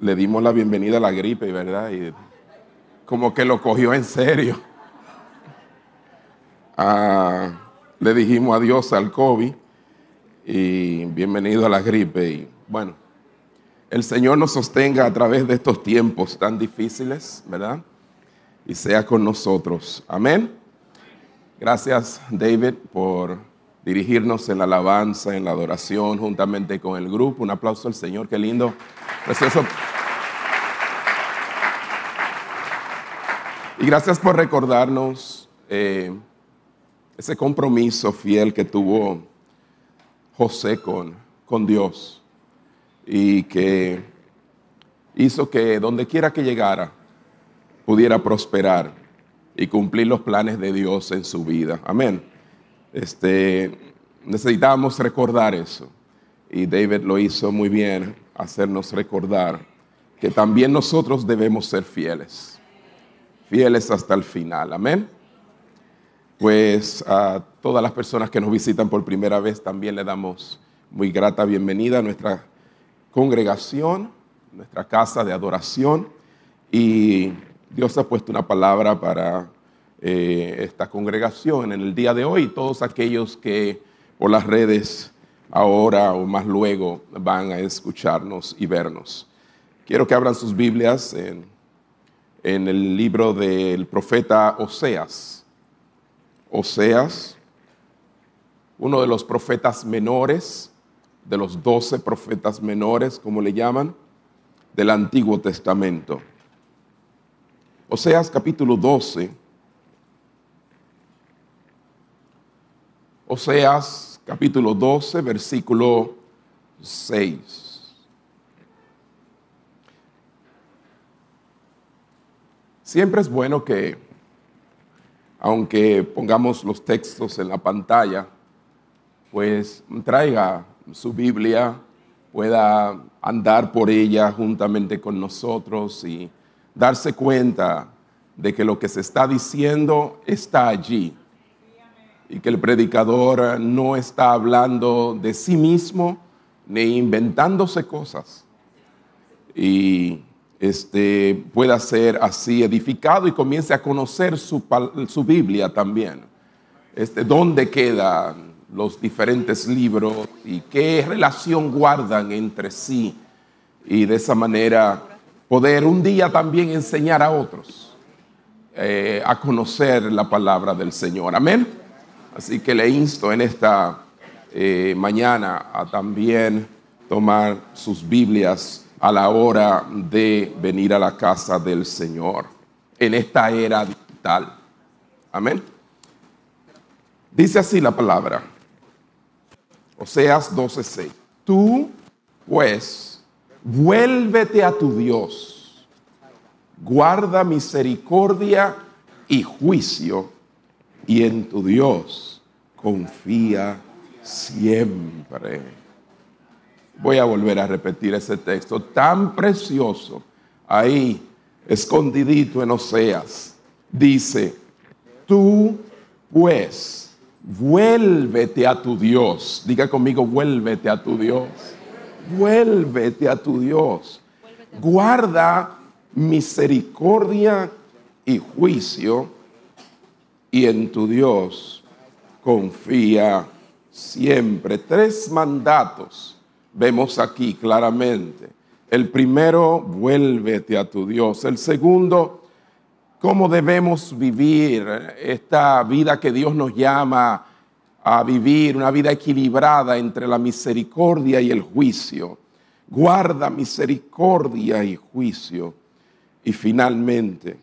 le dimos la bienvenida a la gripe, ¿verdad? Y como que lo cogió en serio. Ah, le dijimos adiós al COVID y bienvenido a la gripe. Y bueno, el Señor nos sostenga a través de estos tiempos tan difíciles, ¿verdad? Y sea con nosotros. Amén. Gracias, David, por dirigirnos en la alabanza, en la adoración, juntamente con el grupo. Un aplauso al Señor, qué lindo, precioso. Y gracias por recordarnos eh, ese compromiso fiel que tuvo José con, con Dios y que hizo que donde quiera que llegara pudiera prosperar y cumplir los planes de Dios en su vida. Amén. Este, necesitábamos recordar eso. Y David lo hizo muy bien, hacernos recordar que también nosotros debemos ser fieles. Fieles hasta el final. Amén. Pues a todas las personas que nos visitan por primera vez también le damos muy grata bienvenida a nuestra congregación, nuestra casa de adoración. Y Dios ha puesto una palabra para eh, esta congregación en el día de hoy, todos aquellos que por las redes ahora o más luego van a escucharnos y vernos. Quiero que abran sus Biblias en, en el libro del profeta Oseas. Oseas, uno de los profetas menores, de los doce profetas menores, como le llaman, del Antiguo Testamento. Oseas capítulo 12 Oseas capítulo 12, versículo 6. Siempre es bueno que, aunque pongamos los textos en la pantalla, pues traiga su Biblia, pueda andar por ella juntamente con nosotros y darse cuenta de que lo que se está diciendo está allí y que el predicador no está hablando de sí mismo ni inventándose cosas. Y este, pueda ser así edificado y comience a conocer su, su Biblia también. Este, ¿Dónde quedan los diferentes libros y qué relación guardan entre sí? Y de esa manera poder un día también enseñar a otros eh, a conocer la palabra del Señor. Amén. Así que le insto en esta eh, mañana a también tomar sus Biblias a la hora de venir a la casa del Señor en esta era digital. Amén. Dice así la palabra. Oseas 12:6. Tú, pues, vuélvete a tu Dios. Guarda misericordia y juicio y en tu Dios confía siempre. Voy a volver a repetir ese texto tan precioso ahí, escondidito en Oseas. Dice, tú pues, vuélvete a tu Dios. Diga conmigo, vuélvete a tu Dios. Vuélvete a tu Dios. Guarda misericordia y juicio y en tu Dios confía siempre. Tres mandatos vemos aquí claramente. El primero, vuélvete a tu Dios. El segundo, cómo debemos vivir esta vida que Dios nos llama a vivir, una vida equilibrada entre la misericordia y el juicio. Guarda misericordia y juicio. Y finalmente,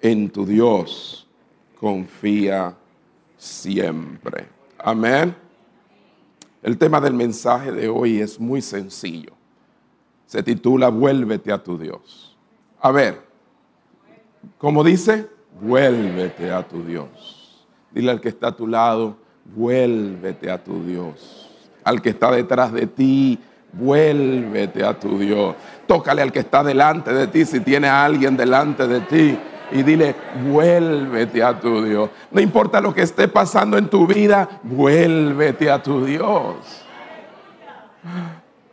en tu Dios confía siempre. Amén. El tema del mensaje de hoy es muy sencillo. Se titula Vuélvete a tu Dios. A ver, como dice, vuélvete a tu Dios. Dile al que está a tu lado, vuélvete a tu Dios. Al que está detrás de ti, vuélvete a tu Dios. Tócale al que está delante de ti si tiene a alguien delante de ti y dile, vuélvete a tu Dios. No importa lo que esté pasando en tu vida, vuélvete a tu Dios.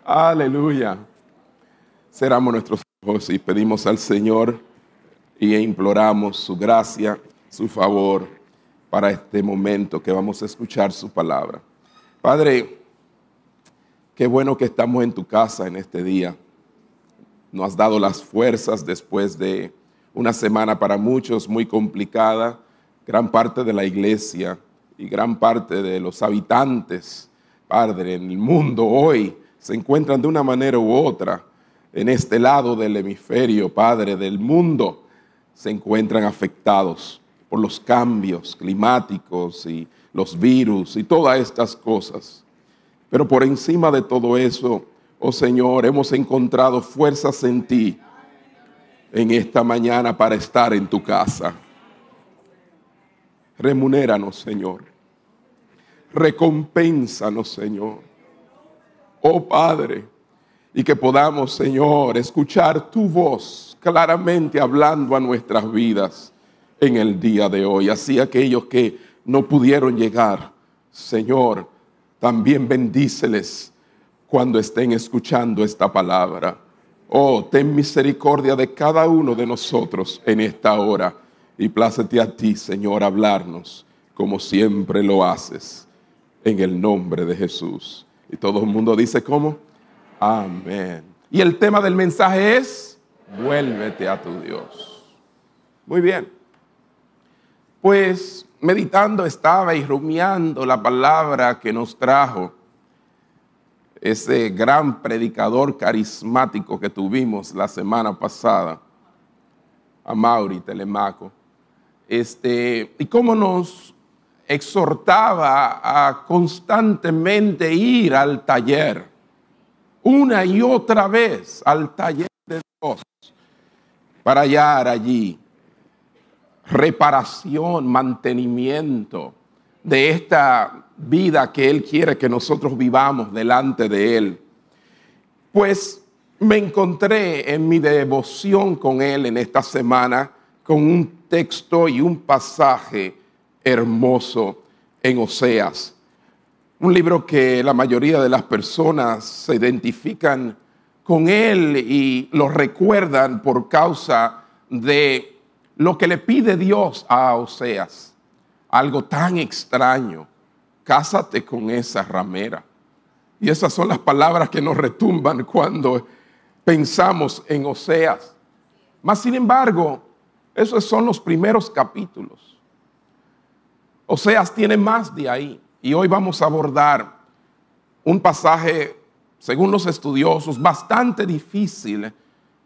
Aleluya. Cerramos nuestros ojos y pedimos al Señor y imploramos su gracia, su favor para este momento que vamos a escuchar su palabra. Padre, qué bueno que estamos en tu casa en este día. Nos has dado las fuerzas después de una semana para muchos muy complicada. Gran parte de la iglesia y gran parte de los habitantes, Padre, en el mundo hoy se encuentran de una manera u otra en este lado del hemisferio, Padre, del mundo, se encuentran afectados por los cambios climáticos y los virus y todas estas cosas. Pero por encima de todo eso, oh Señor, hemos encontrado fuerzas en ti en esta mañana para estar en tu casa. Remunéranos, Señor. Recompénsanos, Señor. Oh Padre, y que podamos, Señor, escuchar tu voz claramente hablando a nuestras vidas en el día de hoy. Así aquellos que no pudieron llegar, Señor, también bendíceles cuando estén escuchando esta palabra. Oh, ten misericordia de cada uno de nosotros en esta hora y plácete a ti, Señor, hablarnos como siempre lo haces, en el nombre de Jesús. Y todo el mundo dice, ¿cómo? Amén. Y el tema del mensaje es, vuélvete a tu Dios. Muy bien. Pues meditando estaba y rumiando la palabra que nos trajo ese gran predicador carismático que tuvimos la semana pasada, a Mauri Telemaco. Este, y cómo nos exhortaba a constantemente ir al taller una y otra vez al taller de Dios para hallar allí reparación, mantenimiento de esta vida que Él quiere que nosotros vivamos delante de Él. Pues me encontré en mi devoción con Él en esta semana con un texto y un pasaje hermoso en Oseas un libro que la mayoría de las personas se identifican con él y lo recuerdan por causa de lo que le pide Dios a Oseas. Algo tan extraño. Cásate con esa ramera. Y esas son las palabras que nos retumban cuando pensamos en Oseas. Mas, sin embargo, esos son los primeros capítulos. Oseas tiene más de ahí. Y hoy vamos a abordar un pasaje, según los estudiosos, bastante difícil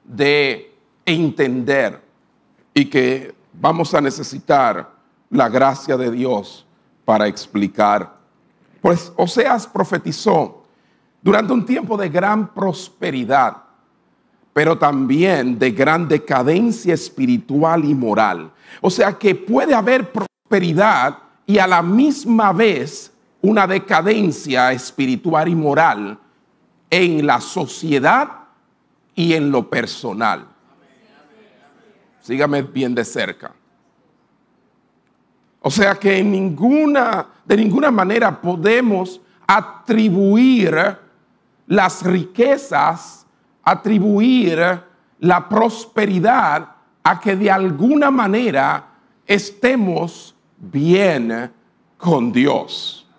de entender y que vamos a necesitar la gracia de Dios para explicar. Pues Oseas profetizó durante un tiempo de gran prosperidad, pero también de gran decadencia espiritual y moral. O sea que puede haber prosperidad y a la misma vez una decadencia espiritual y moral en la sociedad y en lo personal. Sígame bien de cerca. O sea que en ninguna, de ninguna manera podemos atribuir las riquezas, atribuir la prosperidad a que de alguna manera estemos bien con Dios.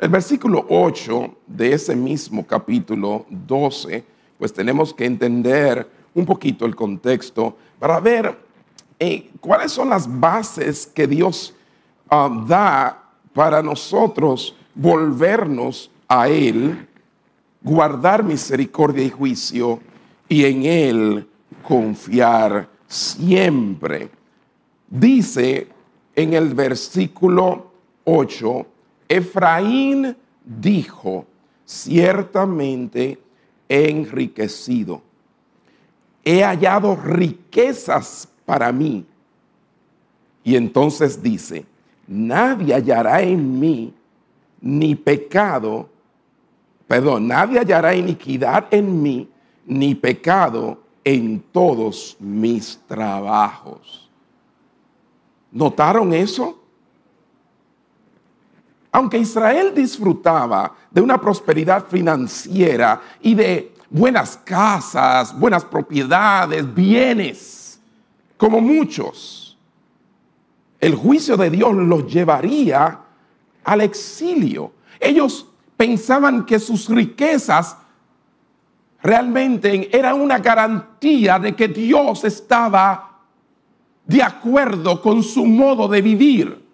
El versículo 8 de ese mismo capítulo 12, pues tenemos que entender un poquito el contexto para ver eh, cuáles son las bases que Dios ah, da para nosotros volvernos a Él, guardar misericordia y juicio y en Él confiar siempre. Dice en el versículo 8, Efraín dijo, ciertamente he enriquecido, he hallado riquezas para mí. Y entonces dice, nadie hallará en mí ni pecado, perdón, nadie hallará iniquidad en mí, ni pecado en todos mis trabajos. ¿Notaron eso? Aunque Israel disfrutaba de una prosperidad financiera y de buenas casas, buenas propiedades, bienes, como muchos. El juicio de Dios los llevaría al exilio. Ellos pensaban que sus riquezas realmente eran una garantía de que Dios estaba de acuerdo con su modo de vivir.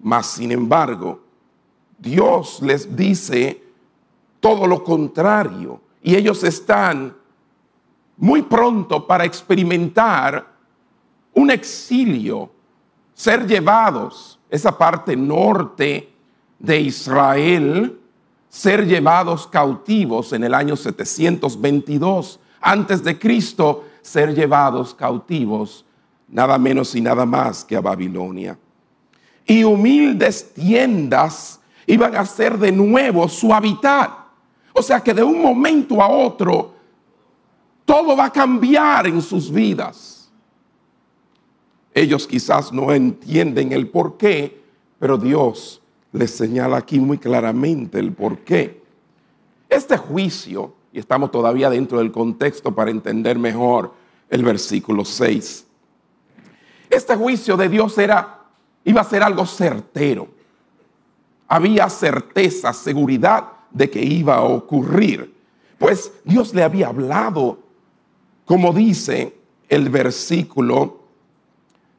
Mas, sin embargo, Dios les dice todo lo contrario y ellos están muy pronto para experimentar un exilio, ser llevados, esa parte norte de Israel, ser llevados cautivos en el año 722 antes de Cristo, ser llevados cautivos nada menos y nada más que a Babilonia. Y humildes tiendas iban a ser de nuevo su hábitat. O sea que de un momento a otro todo va a cambiar en sus vidas. Ellos quizás no entienden el por qué, pero Dios les señala aquí muy claramente el por qué. Este juicio, y estamos todavía dentro del contexto para entender mejor el versículo 6. Este juicio de Dios era iba a ser algo certero. Había certeza, seguridad de que iba a ocurrir. Pues Dios le había hablado, como dice el versículo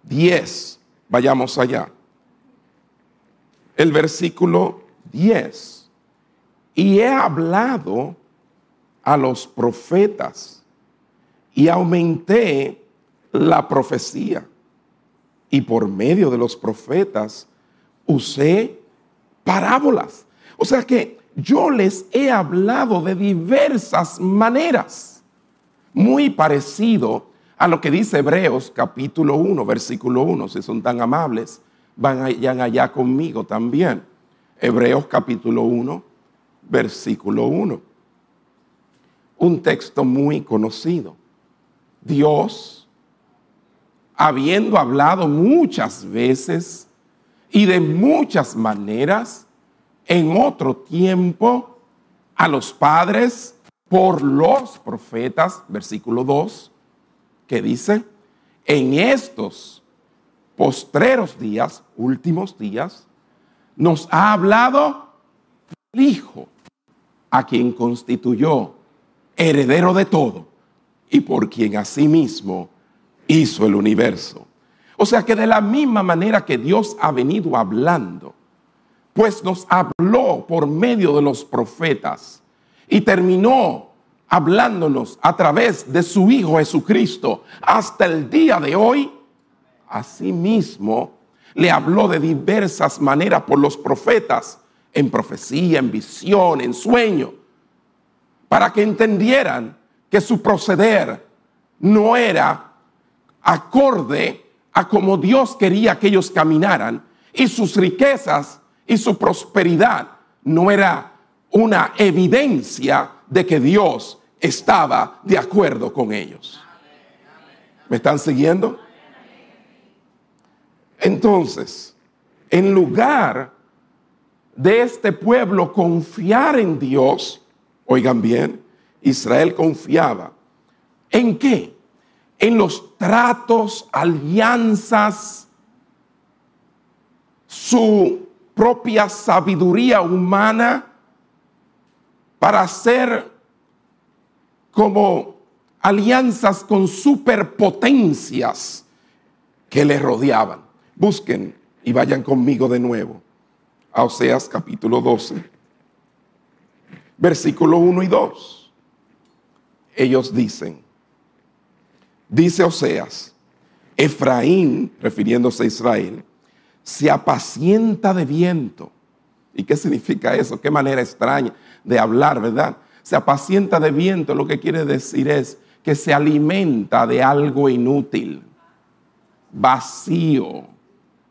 10. Vayamos allá el versículo 10. Y he hablado a los profetas y aumenté la profecía. Y por medio de los profetas usé parábolas. O sea que yo les he hablado de diversas maneras. Muy parecido a lo que dice Hebreos capítulo 1, versículo 1, si son tan amables vayan allá conmigo también. Hebreos capítulo 1, versículo 1. Un texto muy conocido. Dios, habiendo hablado muchas veces y de muchas maneras, en otro tiempo, a los padres por los profetas, versículo 2, que dice, en estos postreros días, últimos días, nos ha hablado el Hijo, a quien constituyó heredero de todo y por quien asimismo hizo el universo. O sea que de la misma manera que Dios ha venido hablando, pues nos habló por medio de los profetas y terminó hablándonos a través de su Hijo Jesucristo. Hasta el día de hoy, Asimismo, le habló de diversas maneras por los profetas, en profecía, en visión, en sueño, para que entendieran que su proceder no era acorde a como Dios quería que ellos caminaran y sus riquezas y su prosperidad no era una evidencia de que Dios estaba de acuerdo con ellos. ¿Me están siguiendo? Entonces, en lugar de este pueblo confiar en Dios, oigan bien, Israel confiaba. ¿En qué? En los tratos, alianzas, su propia sabiduría humana para hacer como alianzas con superpotencias que le rodeaban. Busquen y vayan conmigo de nuevo a Oseas capítulo 12, versículo 1 y 2. Ellos dicen, dice Oseas, Efraín, refiriéndose a Israel, se apacienta de viento. ¿Y qué significa eso? Qué manera extraña de hablar, ¿verdad? Se apacienta de viento, lo que quiere decir es que se alimenta de algo inútil, vacío,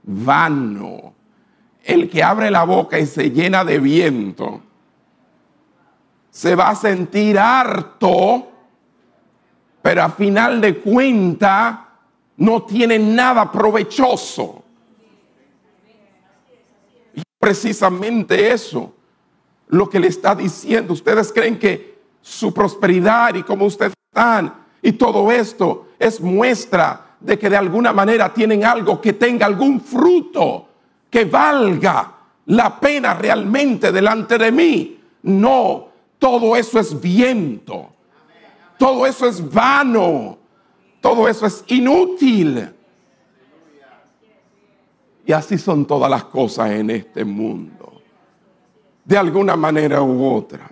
vano. El que abre la boca y se llena de viento se va a sentir harto, pero a final de cuenta no tiene nada provechoso. Y precisamente eso, lo que le está diciendo, ustedes creen que su prosperidad y cómo ustedes están. Y todo esto es muestra de que de alguna manera tienen algo que tenga algún fruto que valga la pena realmente delante de mí. No, todo eso es viento. Todo eso es vano. Todo eso es inútil. Y así son todas las cosas en este mundo. De alguna manera u otra.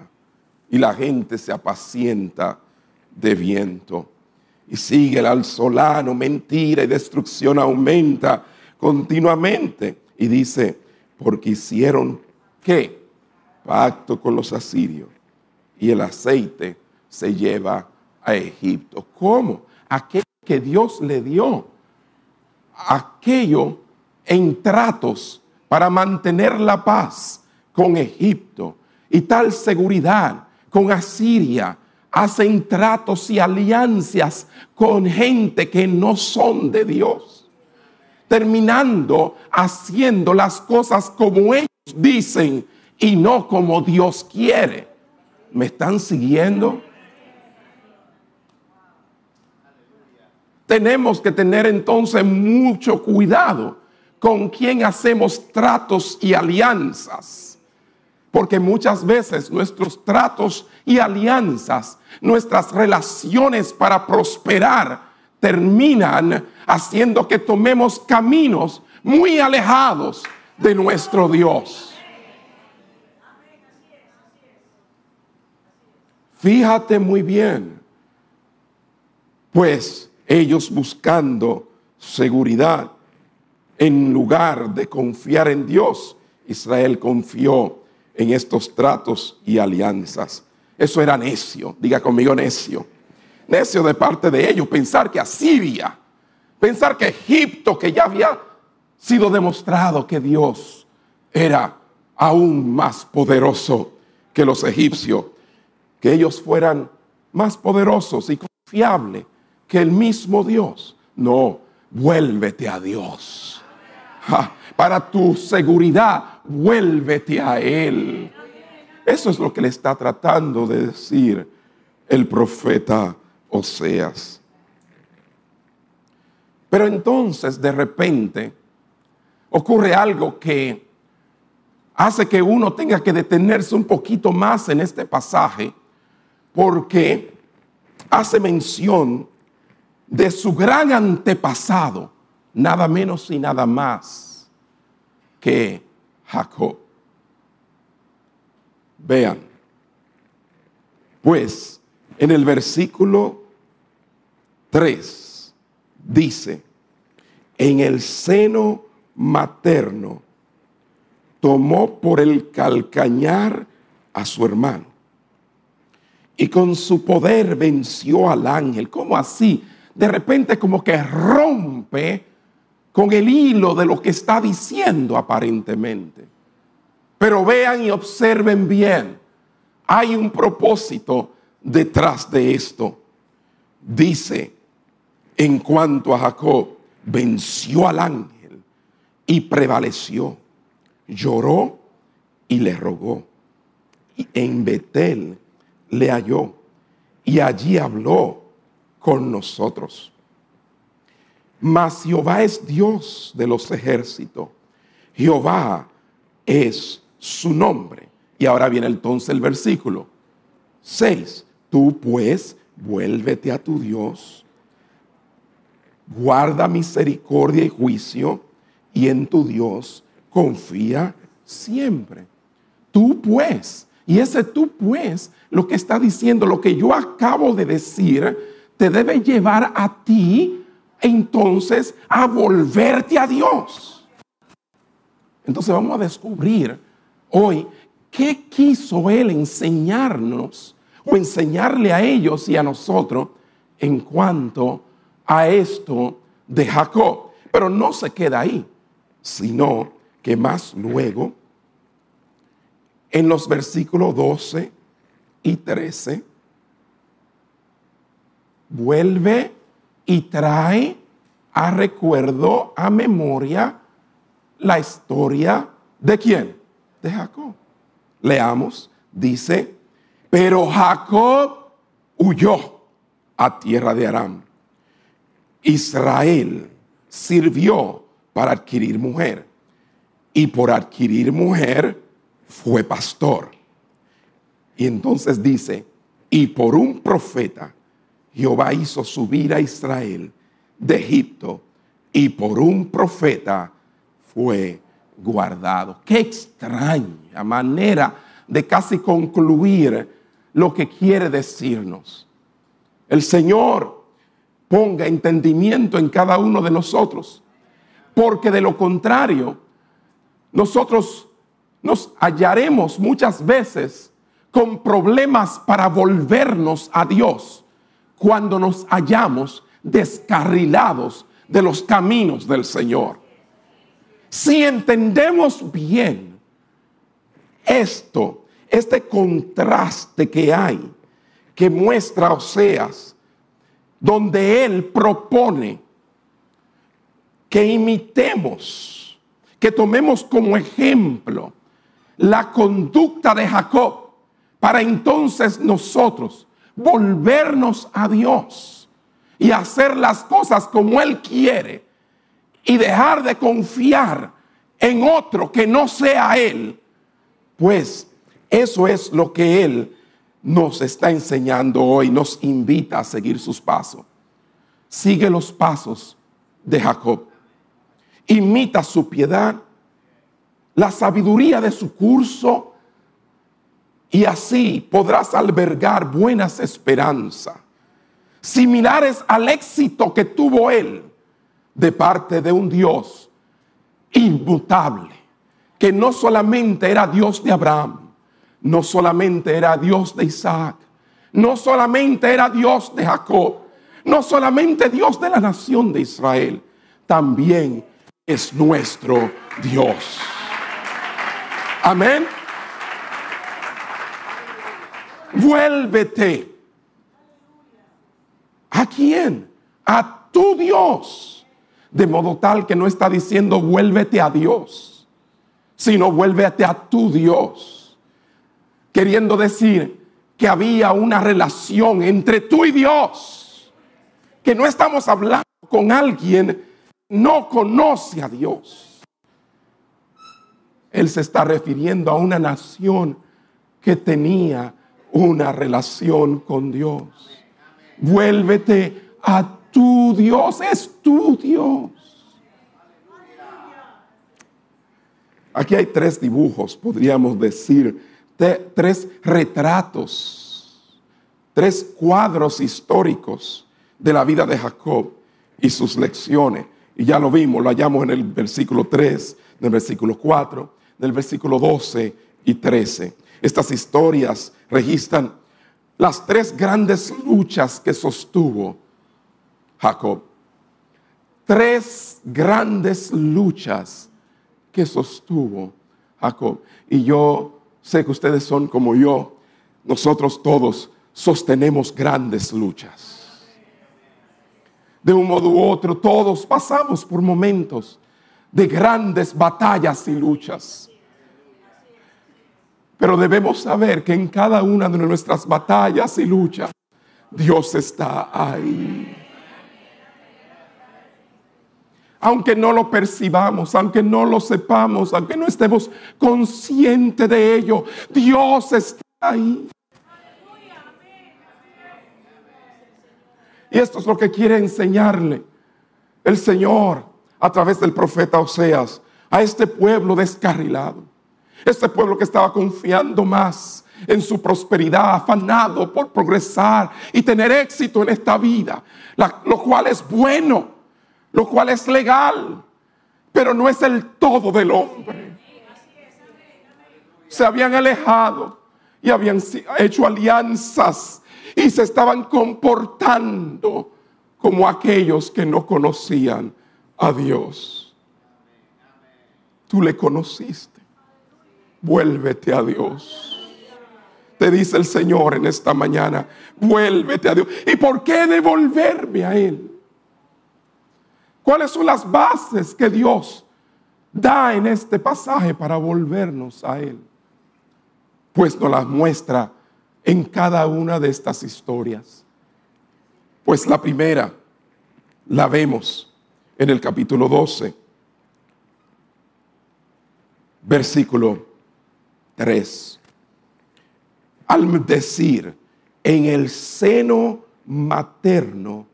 Y la gente se apacienta de viento. Y sigue el alzolano, mentira y destrucción aumenta continuamente. Y dice, porque hicieron qué? Pacto con los asirios. Y el aceite se lleva a Egipto. ¿Cómo? Aquello que Dios le dio. Aquello en tratos para mantener la paz con Egipto y tal seguridad con Asiria. Hacen tratos y alianzas con gente que no son de Dios. Terminando haciendo las cosas como ellos dicen y no como Dios quiere. ¿Me están siguiendo? Tenemos que tener entonces mucho cuidado con quien hacemos tratos y alianzas. Porque muchas veces nuestros tratos y alianzas, nuestras relaciones para prosperar, terminan haciendo que tomemos caminos muy alejados de nuestro Dios. Fíjate muy bien, pues ellos buscando seguridad en lugar de confiar en Dios, Israel confió en estos tratos y alianzas. Eso era necio, diga conmigo necio. Necio de parte de ellos pensar que Asiria, pensar que Egipto, que ya había sido demostrado que Dios era aún más poderoso que los egipcios, que ellos fueran más poderosos y confiables que el mismo Dios. No, vuélvete a Dios para tu seguridad, vuélvete a Él. Eso es lo que le está tratando de decir el profeta Oseas. Pero entonces de repente ocurre algo que hace que uno tenga que detenerse un poquito más en este pasaje porque hace mención de su gran antepasado nada menos y nada más que Jacob. Vean, pues en el versículo 3 dice, en el seno materno tomó por el calcañar a su hermano y con su poder venció al ángel. ¿Cómo así? De repente como que rompe con el hilo de lo que está diciendo aparentemente. Pero vean y observen bien, hay un propósito detrás de esto. Dice, en cuanto a Jacob, venció al ángel y prevaleció, lloró y le rogó. Y en Betel le halló y allí habló con nosotros. Mas Jehová es Dios de los ejércitos. Jehová es su nombre. Y ahora viene entonces el versículo 6. Tú pues vuélvete a tu Dios, guarda misericordia y juicio, y en tu Dios confía siempre. Tú pues, y ese tú pues, lo que está diciendo, lo que yo acabo de decir, te debe llevar a ti entonces a volverte a Dios. Entonces vamos a descubrir hoy qué quiso Él enseñarnos o enseñarle a ellos y a nosotros en cuanto a esto de Jacob. Pero no se queda ahí, sino que más luego, en los versículos 12 y 13, vuelve y trae a recuerdo, a memoria, la historia de quién? De Jacob. Leamos, dice, Pero Jacob huyó a tierra de Aram. Israel sirvió para adquirir mujer. Y por adquirir mujer fue pastor. Y entonces dice, y por un profeta Jehová hizo subir a Israel de Egipto y por un profeta fue guardado. Qué extraña manera de casi concluir lo que quiere decirnos. El Señor ponga entendimiento en cada uno de nosotros, porque de lo contrario, nosotros nos hallaremos muchas veces con problemas para volvernos a Dios cuando nos hallamos descarrilados de los caminos del Señor. Si entendemos bien esto, este contraste que hay, que muestra Oseas, donde él propone que imitemos, que tomemos como ejemplo la conducta de Jacob, para entonces nosotros volvernos a Dios y hacer las cosas como Él quiere y dejar de confiar en otro que no sea Él, pues eso es lo que Él nos está enseñando hoy, nos invita a seguir sus pasos. Sigue los pasos de Jacob. Imita su piedad, la sabiduría de su curso, y así podrás albergar buenas esperanzas, similares al éxito que tuvo él de parte de un Dios inmutable, que no solamente era Dios de Abraham, no solamente era Dios de Isaac, no solamente era Dios de Jacob, no solamente Dios de la nación de Israel, también es nuestro Dios. Amén. Vuélvete. ¿A quién? A tu Dios. De modo tal que no está diciendo vuélvete a Dios, sino vuélvete a tu Dios. Queriendo decir que había una relación entre tú y Dios. Que no estamos hablando con alguien que no conoce a Dios. Él se está refiriendo a una nación que tenía una relación con Dios. Vuélvete a tu Dios, es tu Dios. Aquí hay tres dibujos, podríamos decir, tres retratos, tres cuadros históricos de la vida de Jacob y sus lecciones. Y ya lo vimos, lo hallamos en el versículo 3, en el versículo 4, en el versículo 12 y 13. Estas historias registran las tres grandes luchas que sostuvo Jacob. Tres grandes luchas que sostuvo Jacob. Y yo sé que ustedes son como yo. Nosotros todos sostenemos grandes luchas. De un modo u otro, todos pasamos por momentos de grandes batallas y luchas. Pero debemos saber que en cada una de nuestras batallas y luchas, Dios está ahí. Aunque no lo percibamos, aunque no lo sepamos, aunque no estemos conscientes de ello, Dios está ahí. Y esto es lo que quiere enseñarle el Señor a través del profeta Oseas a este pueblo descarrilado. Este pueblo que estaba confiando más en su prosperidad, afanado por progresar y tener éxito en esta vida, lo cual es bueno, lo cual es legal, pero no es el todo del hombre. Se habían alejado y habían hecho alianzas y se estaban comportando como aquellos que no conocían a Dios. Tú le conociste vuélvete a Dios. Te dice el Señor en esta mañana, vuélvete a Dios. ¿Y por qué devolverme a Él? ¿Cuáles son las bases que Dios da en este pasaje para volvernos a Él? Pues nos las muestra en cada una de estas historias? Pues la primera la vemos en el capítulo 12, versículo 3. Al decir, en el seno materno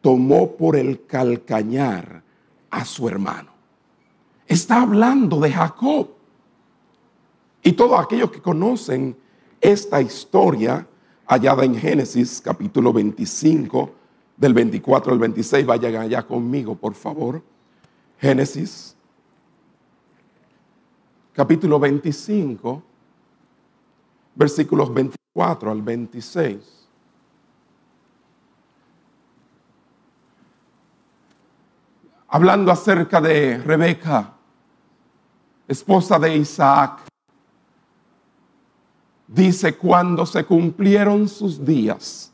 tomó por el calcañar a su hermano. Está hablando de Jacob. Y todos aquellos que conocen esta historia hallada en Génesis capítulo 25, del 24 al 26, vayan allá conmigo, por favor. Génesis capítulo 25, versículos 24 al 26. Hablando acerca de Rebeca, esposa de Isaac, dice, cuando se cumplieron sus días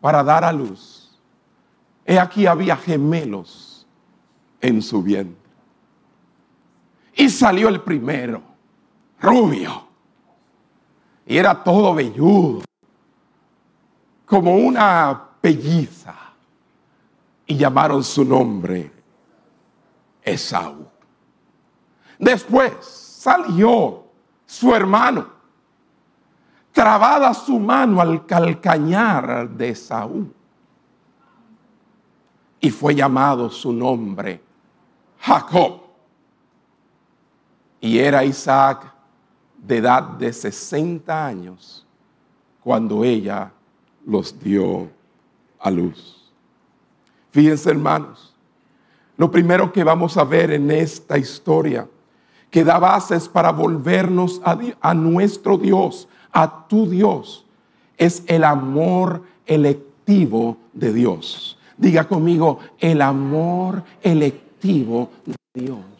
para dar a luz, he aquí había gemelos en su vientre. Y salió el primero, rubio. Y era todo velludo, como una pelliza. Y llamaron su nombre Esaú. Después salió su hermano, trabada su mano al calcañar de Esaú. Y fue llamado su nombre Jacob. Y era Isaac de edad de 60 años cuando ella los dio a luz. Fíjense hermanos, lo primero que vamos a ver en esta historia, que da bases para volvernos a, a nuestro Dios, a tu Dios, es el amor electivo de Dios. Diga conmigo, el amor electivo de Dios.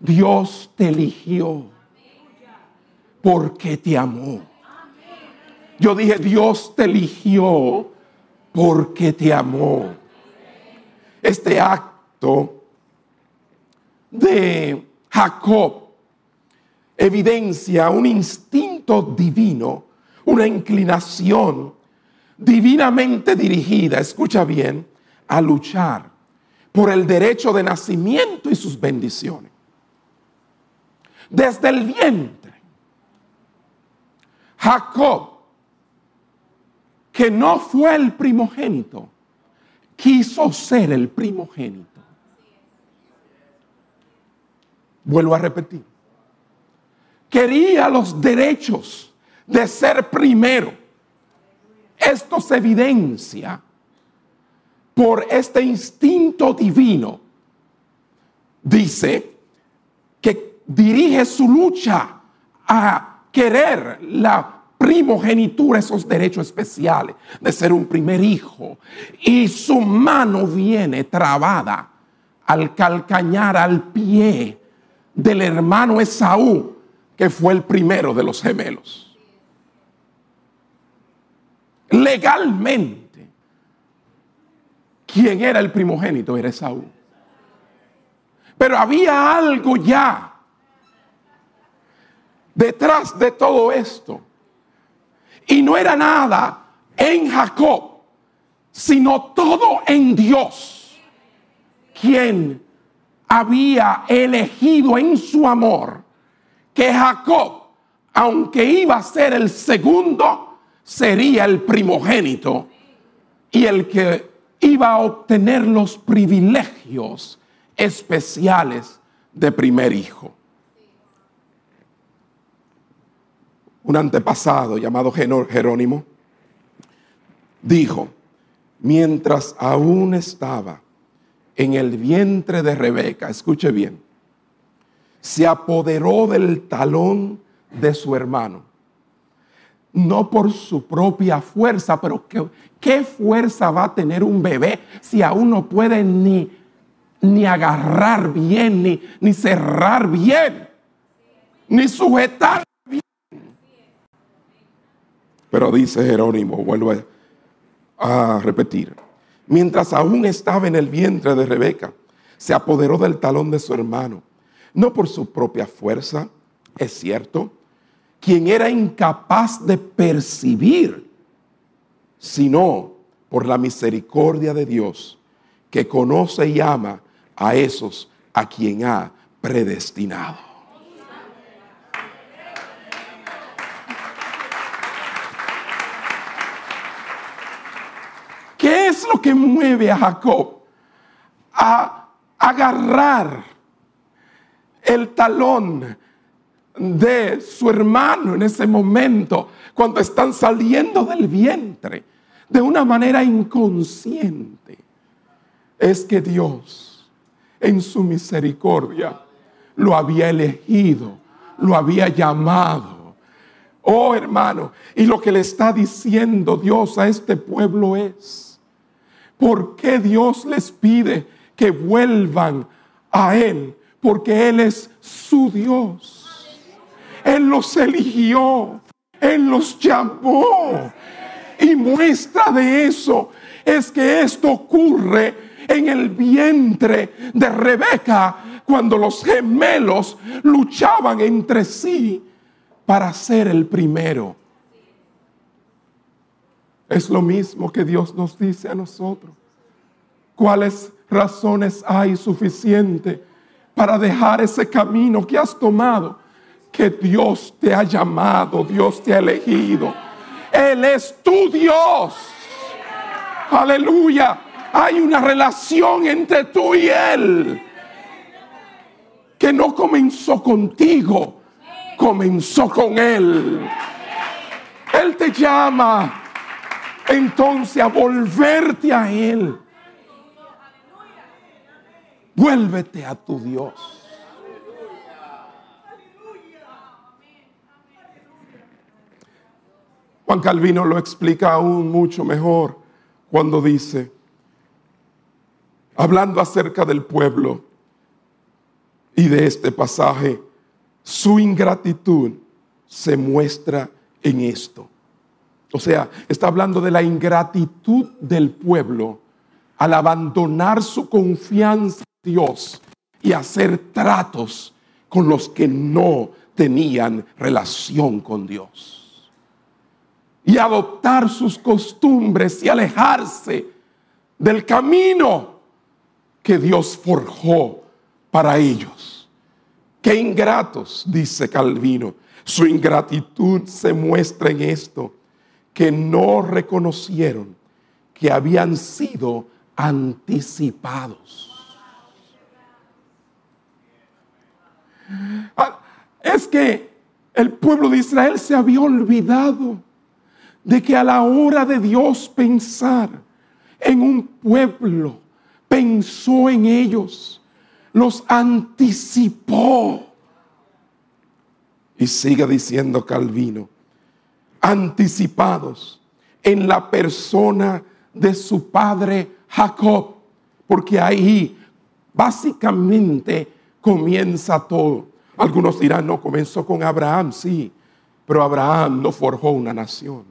Dios te eligió porque te amó. Yo dije, Dios te eligió porque te amó. Este acto de Jacob evidencia un instinto divino, una inclinación divinamente dirigida, escucha bien, a luchar por el derecho de nacimiento y sus bendiciones desde el vientre. Jacob, que no fue el primogénito, quiso ser el primogénito. Vuelvo a repetir. Quería los derechos de ser primero. Esto se evidencia por este instinto divino. Dice dirige su lucha a querer la primogenitura, esos derechos especiales de ser un primer hijo. Y su mano viene trabada al calcañar al pie del hermano Esaú, que fue el primero de los gemelos. Legalmente, quien era el primogénito era Esaú. Pero había algo ya detrás de todo esto. Y no era nada en Jacob, sino todo en Dios, quien había elegido en su amor que Jacob, aunque iba a ser el segundo, sería el primogénito y el que iba a obtener los privilegios especiales de primer hijo. Un antepasado llamado Jerónimo, dijo, mientras aún estaba en el vientre de Rebeca, escuche bien, se apoderó del talón de su hermano. No por su propia fuerza, pero ¿qué, fuerza va a tener un bebé si aún no puede ni, ni agarrar bien, ni, ni cerrar bien, ni sujetar pero dice Jerónimo, vuelvo a, repetir, mientras aún estaba en el vientre de Rebeca, se apoderó del talón de su hermano, no por su propia fuerza, es cierto, quien era incapaz de percibir, sino por la misericordia de Dios, que conoce y ama a esos a quien ha predestinado. ¿Qué es lo que mueve a Jacob a agarrar el talón de su hermano en ese momento, cuando están saliendo del vientre, de una manera inconsciente, es que Dios, en su misericordia, lo había elegido, lo había llamado. Oh hermano, y lo que le está diciendo Dios a este pueblo es, ¿por qué Dios les pide que vuelvan a Él? Porque Él es su Dios. Él los eligió, Él los llamó. Y muestra de eso es que esto ocurre en el vientre de Rebeca cuando los gemelos luchaban entre sí para ser el primero. Es lo mismo que Dios nos dice a nosotros. ¿Cuáles razones hay suficiente para dejar ese camino que has tomado? que Dios te ha llamado, Dios te ha elegido. Él es tu Dios. Aleluya. Hay una relación entre tú y Él que no comenzó contigo, comenzó con Él. Él te llama entonces a volverte a Él. Vuélvete a tu Dios. Juan Calvino lo explica aún mucho mejor cuando dice, hablando acerca del pueblo y de este pasaje, su ingratitud se muestra en esto. O sea, está hablando de la ingratitud del pueblo al abandonar su confianza en Dios y hacer tratos con los que no tenían relación con Dios y adoptar sus costumbres y alejarse del camino que Dios forjó para ellos. Qué ingratos, dice Calvino. Su ingratitud se muestra en esto, que no reconocieron que habían sido anticipados. Ah, es que el pueblo de Israel se había olvidado de que a la hora de Dios pensar en un pueblo, pensó en ellos, los anticipó. Y sigue diciendo Calvino, anticipados en la persona de su padre Jacob, porque ahí básicamente comienza todo. Algunos dirán, no, comenzó con Abraham, sí, pero Abraham no forjó una nación.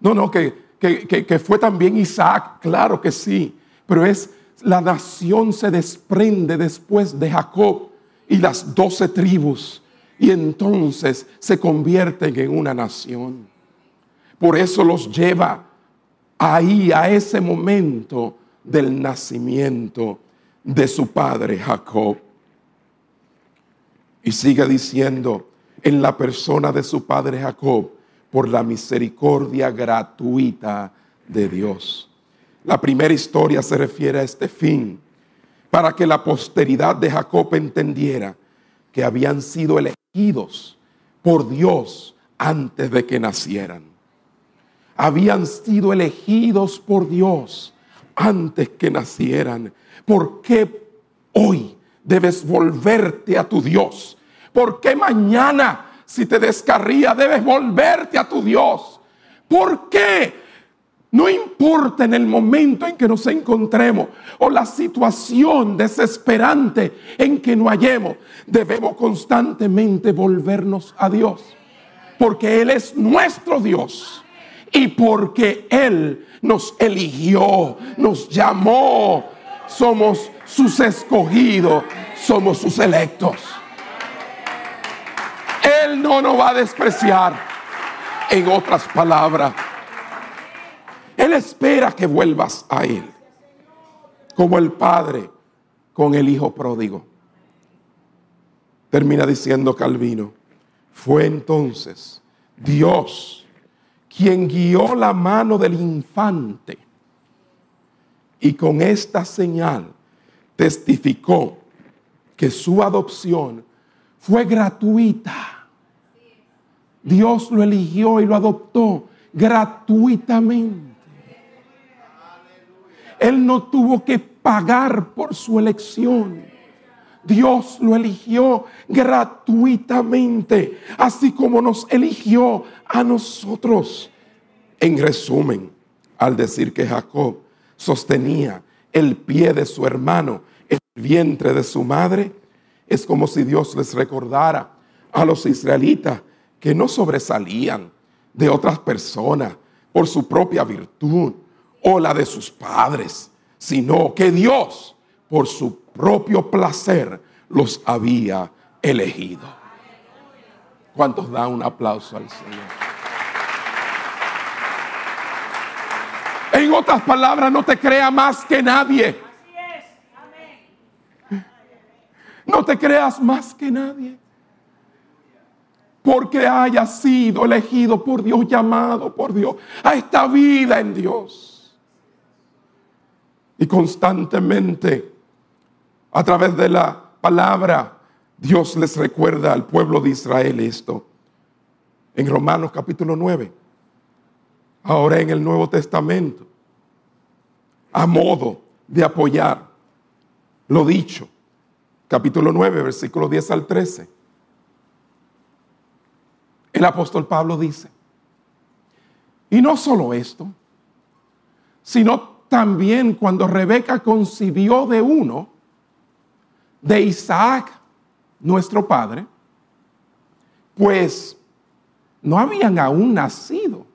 No, no, que, que, fue también Isaac, claro que sí, pero es la nación se desprende después de Jacob y las doce tribus y entonces se convierten en una nación. Por eso los lleva ahí, a ese momento del nacimiento de su padre Jacob. Y sigue diciendo, en la persona de su padre Jacob, por la misericordia gratuita de Dios. La primera historia se refiere a este fin, para que la posteridad de Jacob entendiera que habían sido elegidos por Dios antes de que nacieran. Habían sido elegidos por Dios antes que nacieran. ¿Por qué hoy debes volverte a tu Dios? ¿Por qué mañana si te descarría, debes volverte a tu Dios. ¿Por qué? No importa en el momento en que nos encontremos o la situación desesperante en que nos hallemos, debemos constantemente volvernos a Dios. Porque Él es nuestro Dios y porque Él nos eligió, nos llamó, somos sus escogidos, somos sus electos. Él no nos va a despreciar. En otras palabras, Él espera que vuelvas a Él. Como el Padre con el Hijo pródigo. Termina diciendo Calvino, fue entonces Dios quien guió la mano del infante y con esta señal testificó que su adopción fue gratuita. Dios lo eligió y lo adoptó gratuitamente. Él no tuvo que pagar por su elección. Dios lo eligió gratuitamente, así como nos eligió a nosotros. En resumen, al decir que Jacob sostenía el pie de su hermano el vientre de su madre, es como si Dios les recordara a los israelitas que no sobresalían de otras personas por su propia virtud o la de sus padres, sino que Dios, por su propio placer, los había elegido. ¿Cuántos dan un aplauso al Señor? En otras palabras, no te crea más que nadie. No te creas más que nadie. Porque haya sido elegido por Dios, llamado por Dios a esta vida en Dios. Y constantemente, a través de la palabra, Dios les recuerda al pueblo de Israel esto. En Romanos capítulo 9. Ahora en el Nuevo Testamento. A modo de apoyar lo dicho capítulo 9, versículo 10 al 13. El apóstol Pablo dice, y no solo esto, sino también cuando Rebeca concibió de uno, de Isaac, nuestro padre, pues no habían aún nacido,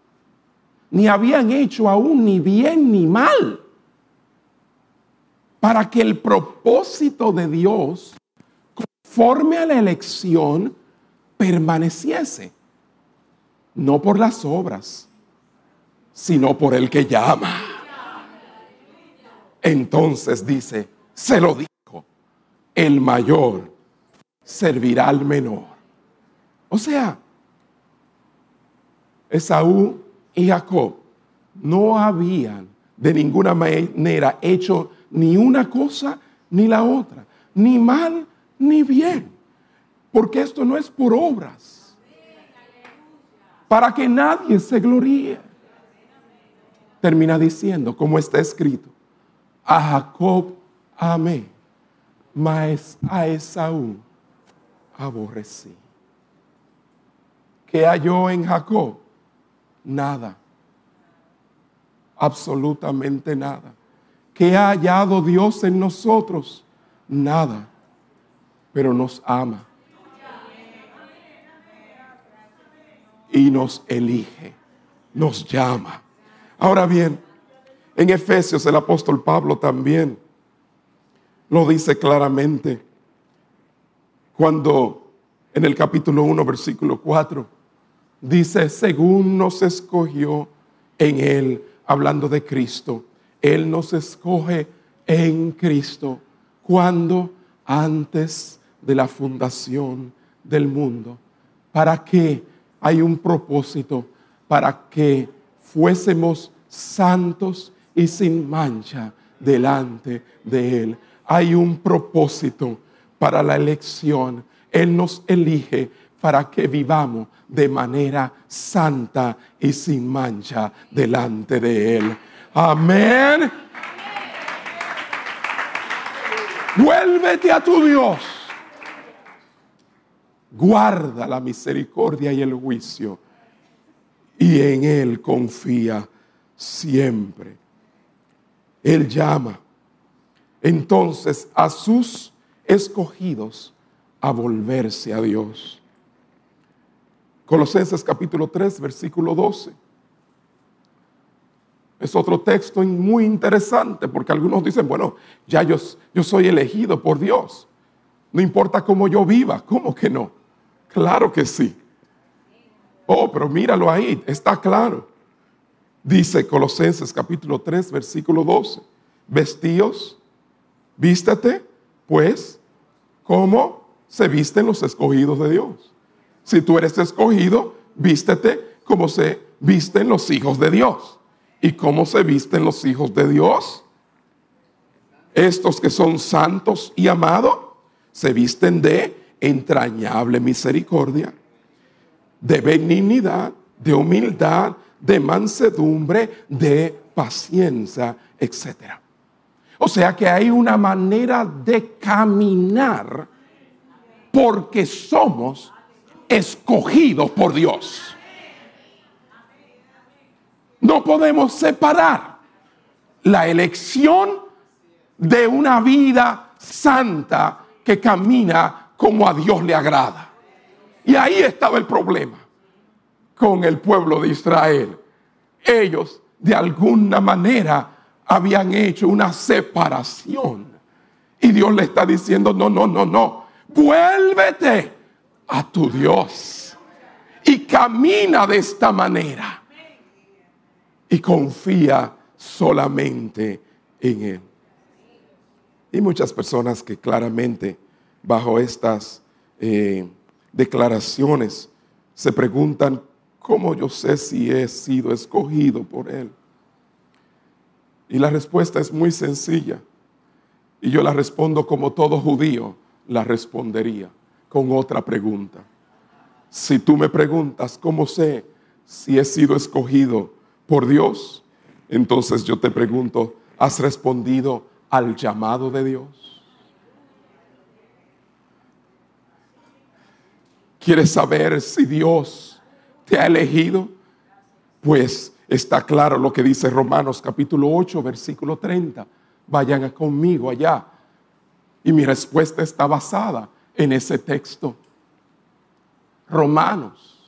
ni habían hecho aún ni bien ni mal para que el propósito de Dios, conforme a la elección, permaneciese. No por las obras, sino por el que llama. Entonces dice, se lo dijo, el mayor servirá al menor. O sea, Esaú y Jacob no habían de ninguna manera hecho ni una cosa ni la otra, ni mal ni bien, porque esto no es por obras, para que nadie se gloríe. Termina diciendo, como está escrito, a Jacob amé, mas a Esaú aborrecí. ¿Qué halló en Jacob? Nada, absolutamente nada ¿Qué ha hallado Dios en nosotros? Nada, pero nos ama. Y nos elige, nos llama. Ahora bien, en Efesios el apóstol Pablo también lo dice claramente cuando en el capítulo 1, versículo 4, dice, según nos escogió en él, hablando de Cristo él nos escoge en Cristo cuando antes de la fundación del mundo. ¿Para qué? Hay un propósito para que fuésemos santos y sin mancha delante de Él. Hay un propósito para la elección. Él nos elige para que vivamos de manera santa y sin mancha delante de Él. Amén. Vuélvete a tu Dios. Guarda la misericordia y el juicio. Y en Él confía siempre. Él llama entonces a sus escogidos a volverse a Dios. Colosenses capítulo 3, versículo 12. Es otro texto muy interesante porque algunos dicen, bueno, ya yo, yo soy elegido por Dios. No importa cómo yo viva, ¿cómo que no? Claro que sí. Oh, pero míralo ahí, está claro. Dice Colosenses capítulo 3, versículo 12. Vestíos, vístate, pues, como se visten los escogidos de Dios. Si tú eres escogido, vístete como se visten los hijos de Dios. ¿Y cómo se visten los hijos de Dios? Estos que son santos y amados, se visten de entrañable misericordia, de benignidad, de humildad, de mansedumbre, de paciencia, etc. O sea que hay una manera de caminar porque somos escogidos por Dios. No podemos separar la elección de una vida santa que camina como a Dios le agrada. Y ahí estaba el problema con el pueblo de Israel. Ellos de alguna manera habían hecho una separación. Y Dios le está diciendo, no, no, no, no, vuélvete a tu Dios y camina de esta manera. Y confía solamente en Él. Y muchas personas que claramente bajo estas eh, declaraciones se preguntan ¿cómo yo sé si he sido escogido por Él? Y la respuesta es muy sencilla. Y yo la respondo como todo judío la respondería con otra pregunta. Si tú me preguntas cómo sé si he sido escogido por Dios, entonces yo te pregunto, ¿has respondido al llamado de Dios? ¿Quieres saber si Dios te ha elegido? Pues está claro lo que dice Romanos capítulo 8, versículo 30. Vayan conmigo allá. Y mi respuesta está basada en ese texto. Romanos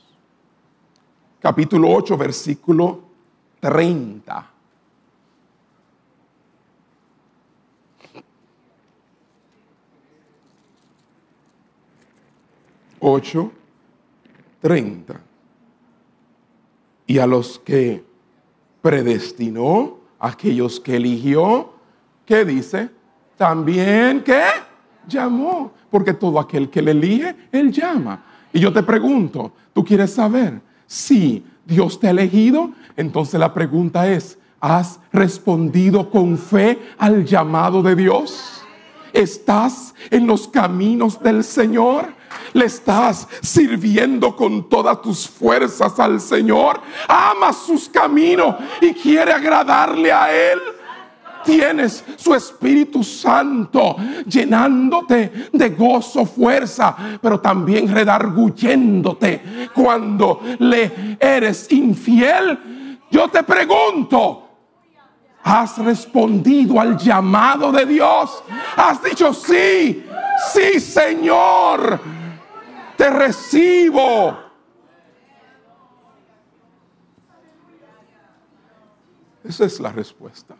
capítulo 8, versículo 30. Ocho, treinta y a los que predestinó, aquellos que eligió, ¿qué dice? También que llamó, porque todo aquel que le elige, él llama. Y yo te pregunto, ¿tú quieres saber si Dios te ha elegido? Entonces la pregunta es, ¿has respondido con fe al llamado de Dios? ¿Estás en los caminos del Señor? Le estás sirviendo con todas tus fuerzas al Señor, amas sus caminos y quiere agradarle a Él tienes su Espíritu Santo llenándote de gozo, fuerza, pero también redarguyéndote cuando le eres infiel. Yo te pregunto, ¿has respondido al llamado de Dios? ¿Has dicho sí, sí Señor? Te recibo. Esa es la respuesta.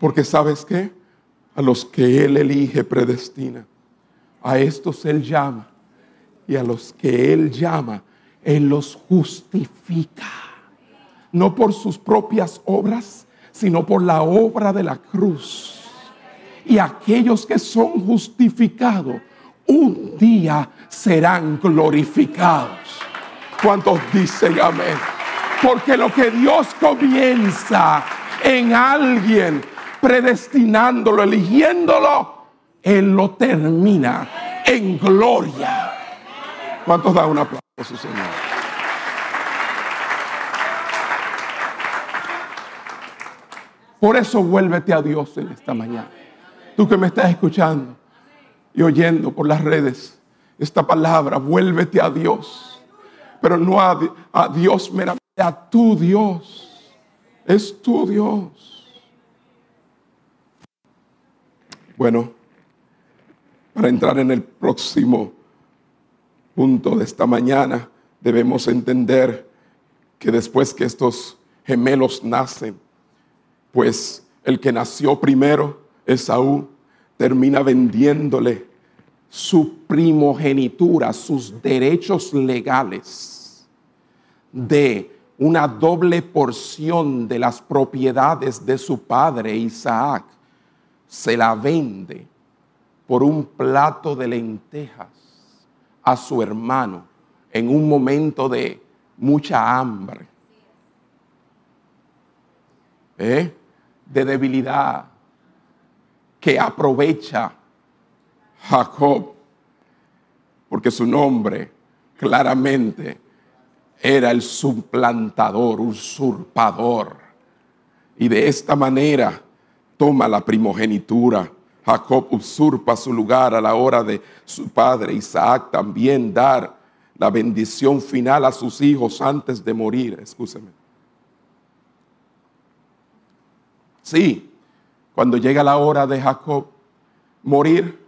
Porque sabes qué? A los que Él elige, predestina. A estos Él llama. Y a los que Él llama, Él los justifica. No por sus propias obras, sino por la obra de la cruz. Y aquellos que son justificados un día serán glorificados. ¿Cuántos dicen amén? Porque lo que Dios comienza en alguien, predestinándolo, eligiéndolo, Él lo termina en gloria. ¿Cuántos dan un aplauso, Señor? Por eso vuélvete a Dios en esta mañana. Tú que me estás escuchando y oyendo por las redes esta palabra, vuélvete a Dios, pero no a, a Dios meramente, a tu Dios. Es tu Dios. Bueno, para entrar en el próximo punto de esta mañana, debemos entender que después que estos gemelos nacen, pues el que nació primero, Esaú, termina vendiéndole su primogenitura, sus derechos legales de una doble porción de las propiedades de su padre Isaac, se la vende por un plato de lentejas a su hermano en un momento de mucha hambre, ¿eh? de debilidad, que aprovecha Jacob, porque su nombre claramente era el suplantador, usurpador. Y de esta manera toma la primogenitura. Jacob usurpa su lugar a la hora de su padre Isaac también dar la bendición final a sus hijos antes de morir. Escúcheme. Sí, cuando llega la hora de Jacob morir,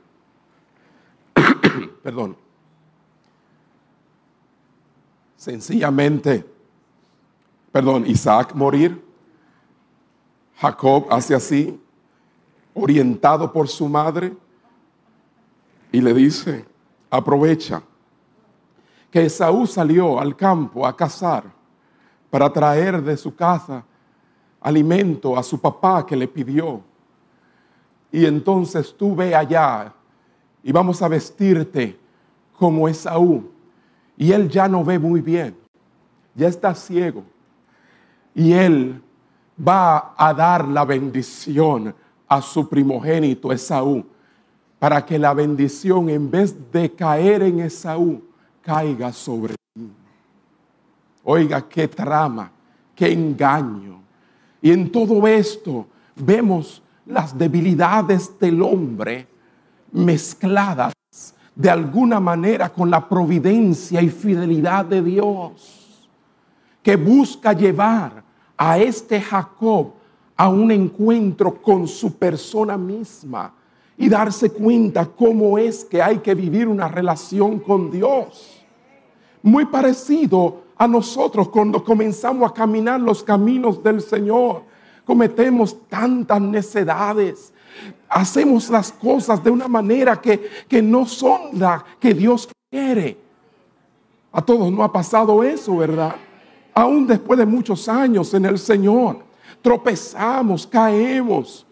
perdón, sencillamente, perdón, Isaac morir, Jacob hace así, orientado por su madre, y le dice, aprovecha que Esaú salió al campo a cazar para traer de su casa alimento a su papá que le pidió. Y entonces tú ve allá y vamos a vestirte como Esaú y él ya no ve muy bien, ya está ciego. Y él va a dar la bendición a su primogénito Esaú, para que la bendición en vez de caer en Esaú, caiga sobre ti. Oiga, qué trama, qué engaño. Y en todo esto vemos las debilidades del hombre mezcladas de alguna manera con la providencia y fidelidad de Dios, que busca llevar a este Jacob a un encuentro con su persona misma y darse cuenta cómo es que hay que vivir una relación con Dios. Muy parecido a nosotros cuando comenzamos a caminar los caminos del Señor. Cometemos tantas necedades, hacemos las cosas de una manera que, que no son la que Dios quiere. A todos no ha pasado eso, ¿verdad? Aún después de muchos años en el Señor, tropezamos, caemos.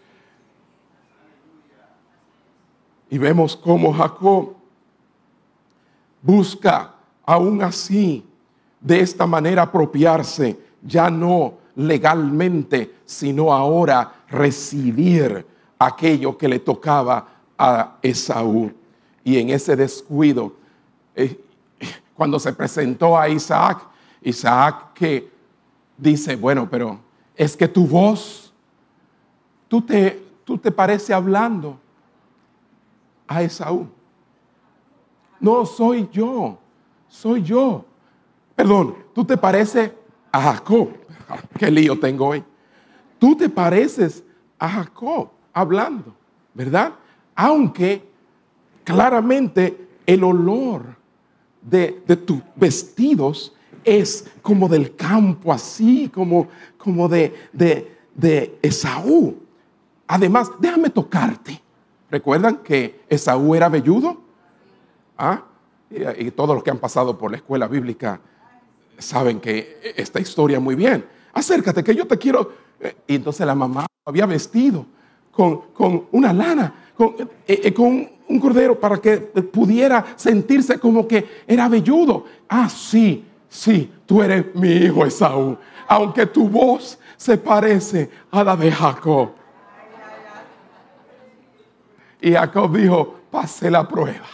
Y vemos cómo Jacob busca aún así de esta manera apropiarse, ya no legalmente, sino ahora recibir aquello que le tocaba a Esaú. Y en ese descuido, eh, cuando se presentó a Isaac, Isaac que dice, bueno, pero es que tu voz, tú te, tú te parece hablando a Esaú. No soy yo, soy yo. Perdón, tú te pareces a Jacob. Qué lío tengo hoy. Tú te pareces a Jacob hablando, ¿verdad? Aunque claramente el olor de, tus vestidos es como del campo, así como, como de, de, de Esaú. Además, déjame tocarte. ¿Recuerdan que Esaú era velludo? ¿Ah? Y, y, todos los que han pasado por la escuela bíblica saben que esta historia muy bien. Acércate, que yo te quiero. Eh, y entonces la mamá había vestido con, una lana, con, eh, eh, con, un cordero para que pudiera sentirse como que era velludo. Ah, sí, sí, tú eres mi hijo Esaú, aunque tu voz se parece a la de Jacob. Y Jacob dijo, pasé la prueba.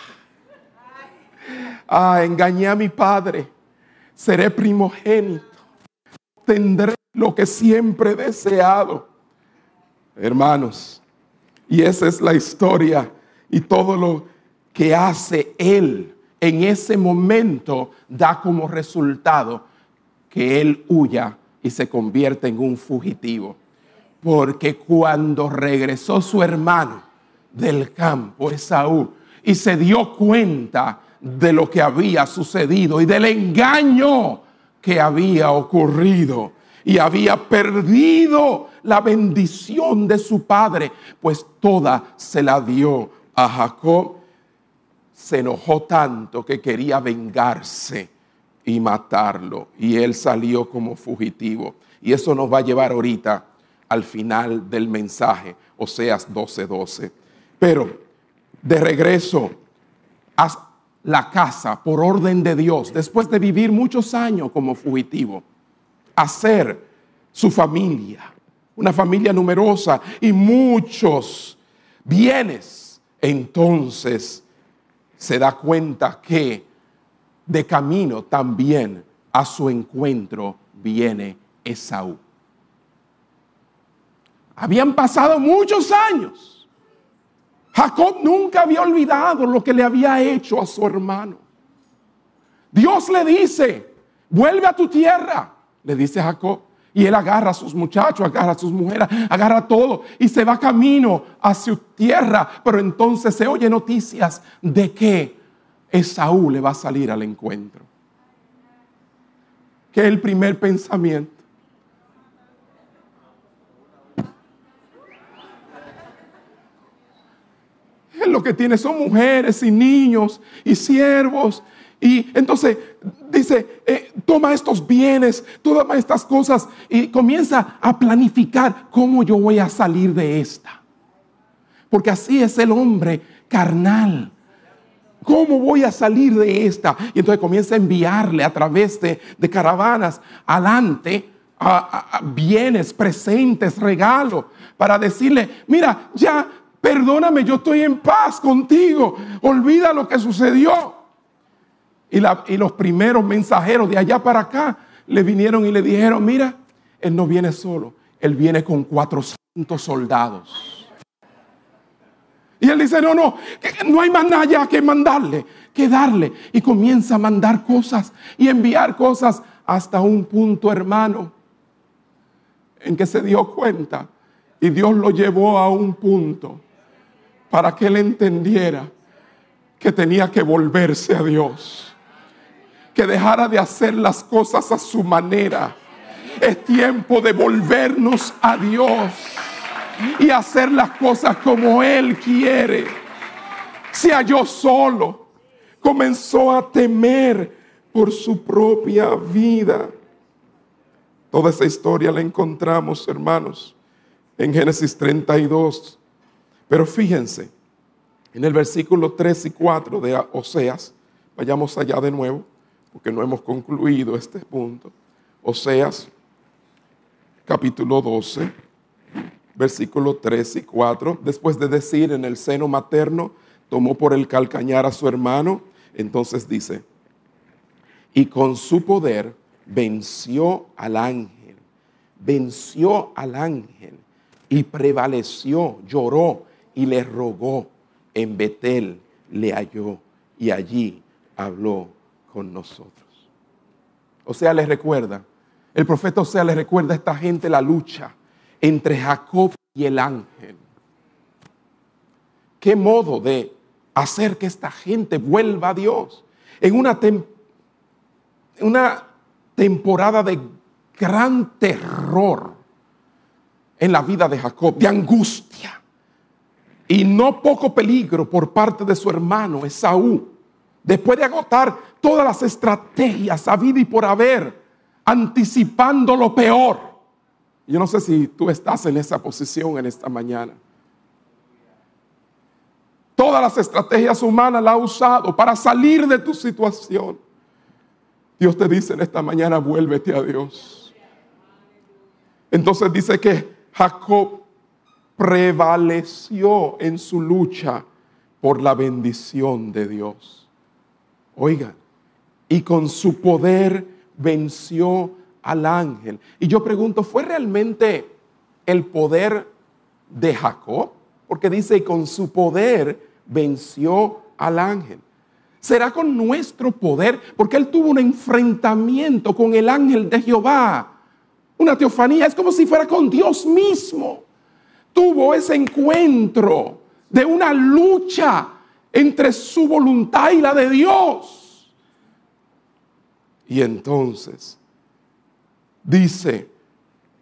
Ah, engañé a mi padre, seré primogénito, tendré lo que siempre he deseado hermanos. Y esa es la historia y todo lo que hace Él en ese momento da como resultado que Él huya y se convierte en un fugitivo. Porque cuando regresó su hermano del campo, Esaú, y se dio cuenta de lo que había sucedido y del engaño que había ocurrido, y había perdido la bendición de su padre, pues toda se la dio a Jacob. Se enojó tanto que quería vengarse y matarlo. Y él salió como fugitivo. Y eso nos va a llevar ahorita al final del mensaje, Oseas 12:12. 12. Pero de regreso a la casa por orden de Dios, después de vivir muchos años como fugitivo, hacer su familia, una familia numerosa y muchos bienes, entonces se da cuenta que de camino también a su encuentro viene Esaú. Habían pasado muchos años. Jacob nunca había olvidado lo que le había hecho a su hermano. Dios le dice, vuelve a tu tierra, le dice Jacob. Y él agarra a sus muchachos, agarra a sus mujeres, agarra todo y se va camino a su tierra. Pero entonces se oye noticias de que Esaú le va a salir al encuentro. ¿Qué es el primer pensamiento? Lo que tiene son mujeres y niños y siervos y entonces dice, eh, toma estos bienes, toma estas cosas y comienza a planificar cómo yo voy a salir de esta. Porque así es el hombre carnal. ¿Cómo voy a salir de esta? Y entonces comienza a enviarle a través de, caravanas adelante a, bienes, presentes, regalos, para decirle, mira, ya, perdóname, yo estoy en paz contigo, olvida lo que sucedió. Y, los primeros mensajeros de allá para acá le vinieron y le dijeron, mira, él no viene solo, él viene con 400 soldados. Y él dice, no, no, no hay más nada que mandarle, que darle. Y comienza a mandar cosas y enviar cosas hasta un punto, hermano, en que se dio cuenta. Y Dios lo llevó a un punto para que él entendiera que tenía que volverse a Dios que dejara de hacer las cosas a su manera. Es tiempo de volvernos a Dios y hacer las cosas como Él quiere. Se halló solo, comenzó a temer por su propia vida. Toda esa historia la encontramos, hermanos, en Génesis 32. Pero fíjense, en el versículo 3 y 4 de Oseas, vayamos allá de nuevo porque no hemos concluido este punto. Oseas, capítulo 12, versículo 3 y 4, después de decir en el seno materno, tomó por el calcañar a su hermano, entonces dice, y con su poder venció al ángel, venció al ángel y prevaleció, lloró y le rogó. En Betel le halló y allí habló con nosotros. O sea, les recuerda, el profeta Osea les recuerda a esta gente la lucha entre Jacob y el ángel. ¿Qué modo de hacer que esta gente vuelva a Dios? En una, una temporada de gran terror en la vida de Jacob, de angustia y no poco peligro por parte de su hermano Esaú después de agotar todas las estrategias vida y por haber, anticipando lo peor. Yo no sé si tú estás en esa posición en esta mañana. Todas las estrategias humanas la ha usado para salir de tu situación. Dios te dice en esta mañana, vuélvete a Dios. Entonces dice que Jacob prevaleció en su lucha por la bendición de Dios. Oiga, y con su poder venció al ángel. Y yo pregunto, ¿fue realmente el poder de Jacob? Porque dice, y con su poder venció al ángel. ¿Será con nuestro poder? Porque él tuvo un enfrentamiento con el ángel de Jehová. Una teofanía, es como si fuera con Dios mismo. Tuvo ese encuentro de una lucha entre su voluntad y la de Dios. Y entonces dice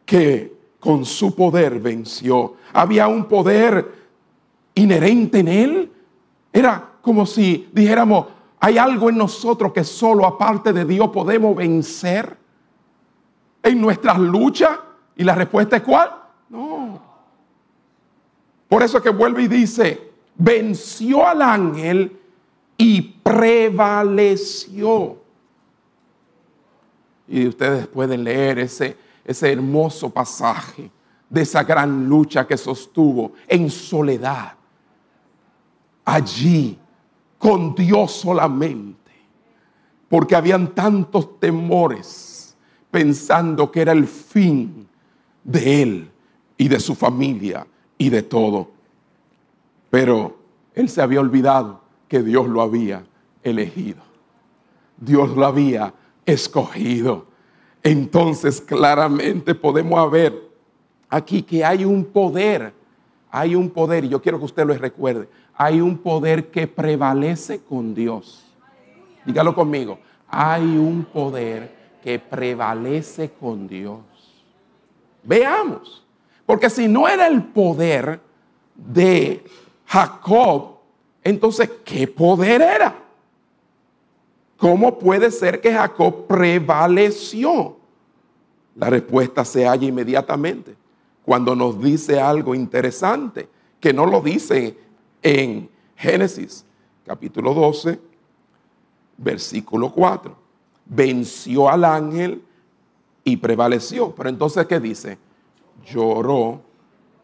que con su poder venció. Había un poder inherente en él. Era como si dijéramos, ¿Hay algo en nosotros que solo aparte de Dios podemos vencer en nuestras luchas? Y la respuesta es cuál? No. Por eso que vuelve y dice, venció al ángel y prevaleció. Y ustedes pueden leer ese, ese hermoso pasaje de esa gran lucha que sostuvo en soledad, allí, con Dios solamente, porque habían tantos temores pensando que era el fin de él y de su familia y de todo. Pero él se había olvidado que Dios lo había elegido. Dios lo había escogido. Entonces claramente podemos ver aquí que hay un poder, hay un poder, y yo quiero que usted lo recuerde, hay un poder que prevalece con Dios. Dígalo conmigo, hay un poder que prevalece con Dios. Veamos, porque si no era el poder de Jacob, entonces, ¿qué poder era? ¿Cómo puede ser que Jacob prevaleció? La respuesta se halla inmediatamente cuando nos dice algo interesante, que no lo dice en Génesis capítulo 12, versículo 4. Venció al ángel y prevaleció. Pero entonces, ¿qué dice? Lloró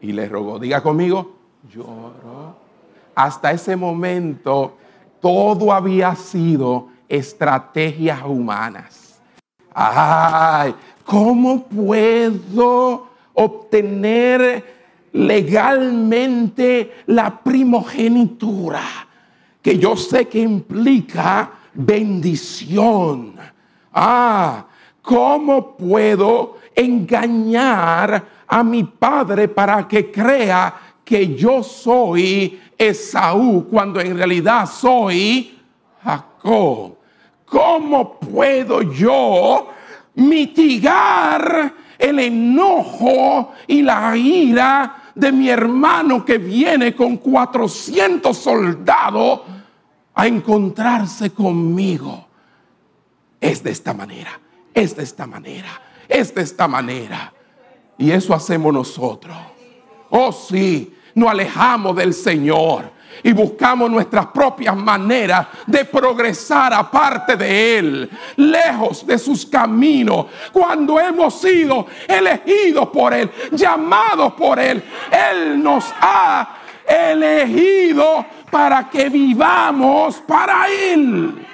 y le rogó. Diga conmigo, lloró. Hasta ese momento todo había sido estrategias humanas. Ay, ¿cómo puedo obtener legalmente la primogenitura, que yo sé que implica bendición. Ah, ¿cómo puedo engañar a mi padre para que crea que yo soy Esaú cuando en realidad soy Jacob? ¿Cómo puedo yo mitigar el enojo y la ira de mi hermano que viene con 400 soldados a encontrarse conmigo. Es de esta manera, es de esta manera, es de esta manera. Y eso hacemos nosotros. Oh sí, nos alejamos del Señor y buscamos nuestras propias maneras de progresar aparte de Él, lejos de sus caminos, cuando hemos sido elegidos por Él, llamados por Él. Él nos ha elegido para que vivamos para Él.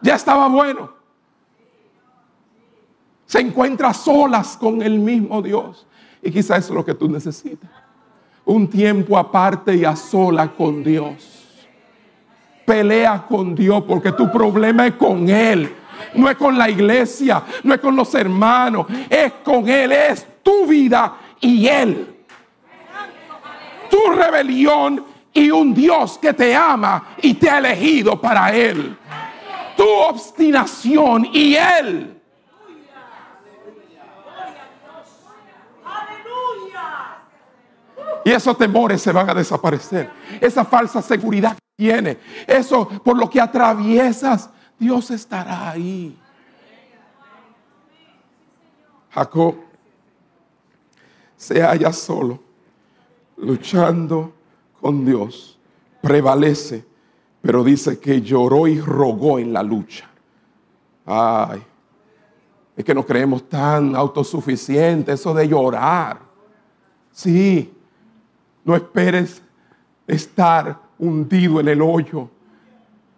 Ya estaba bueno. Se encuentra solas con el mismo Dios. Y quizás eso es lo que tú necesitas. Un tiempo aparte y a sola con Dios. Pelea con Dios porque tu problema es con Él. No es con la iglesia, no es con los hermanos, es con Él, es tu vida y Él. Tu rebelión y un Dios que te ama y te ha elegido para Él. Tu obstinación y Él. Y esos temores se van a desaparecer. Esa falsa seguridad que tiene. Eso por lo que atraviesas, Dios estará ahí. Jacob se halla solo, luchando con Dios. Prevalece, pero dice que lloró y rogó en la lucha. Ay, es que nos creemos tan autosuficientes, eso de llorar. Sí, no esperes estar hundido en el hoyo.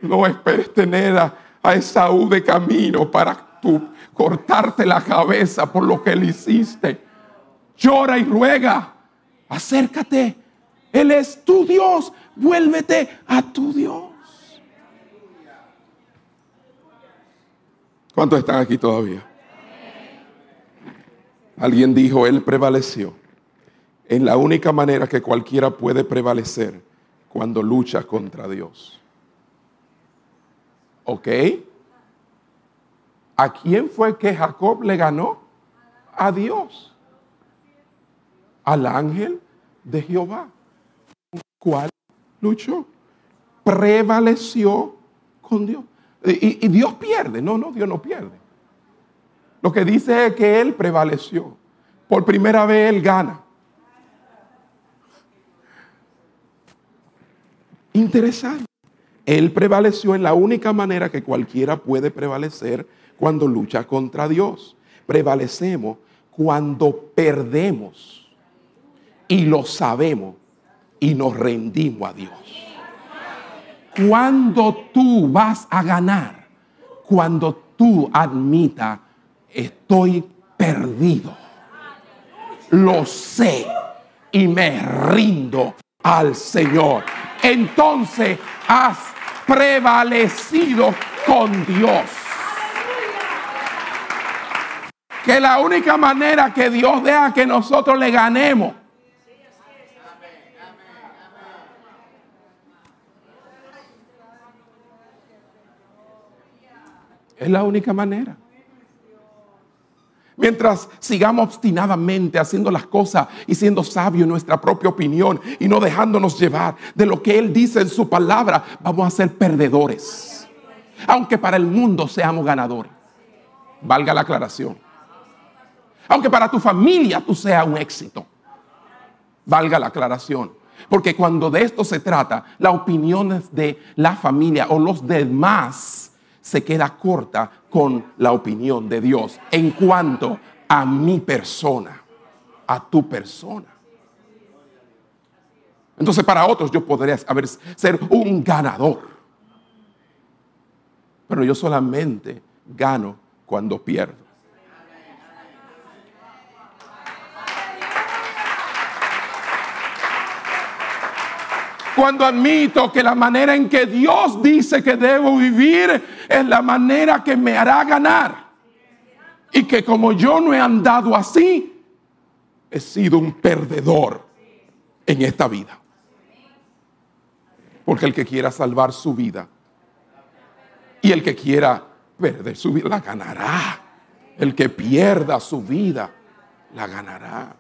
No esperes tener a, a Esaú de camino para tú cortarte la cabeza por lo que él hiciste. Llora y ruega. Acércate. Él es tu Dios. Vuélvete a tu Dios. ¿Cuántos están aquí todavía? Alguien dijo, Él prevaleció en la única manera que cualquiera puede prevalecer cuando lucha contra Dios. ¿Ok? ¿A quién fue que Jacob le ganó? A Dios. Al ángel de Jehová. ¿Cuál luchó? Prevaleció con Dios. Y, y Dios pierde. No, no, Dios no pierde. Lo que dice es que Él prevaleció. Por primera vez Él gana. Interesante. Él prevaleció en la única manera que cualquiera puede prevalecer cuando lucha contra Dios. Prevalecemos cuando perdemos y lo sabemos y nos rendimos a Dios. Cuando tú vas a ganar, cuando tú admitas, estoy perdido, lo sé y me rindo al Señor. Entonces has prevalecido con Dios. Que la única manera que Dios deja que nosotros le ganemos Es la única manera. Mientras sigamos obstinadamente haciendo las cosas y siendo sabios en nuestra propia opinión y no dejándonos llevar de lo que Él dice en su palabra, vamos a ser perdedores. Aunque para el mundo seamos ganadores. Valga la aclaración. Aunque para tu familia tú seas un éxito. Valga la aclaración. Porque cuando de esto se trata, las opiniones de la familia o los demás se queda corta con la opinión de Dios en cuanto a mi persona, a tu persona. Entonces para otros yo podría ser un ganador. Pero yo solamente gano cuando pierdo. Cuando admito que la manera en que Dios dice que debo vivir es la manera que me hará ganar. Y que como yo no he andado así, he sido un perdedor en esta vida. Porque el que quiera salvar su vida y el que quiera perder su vida, la ganará. El que pierda su vida, la ganará.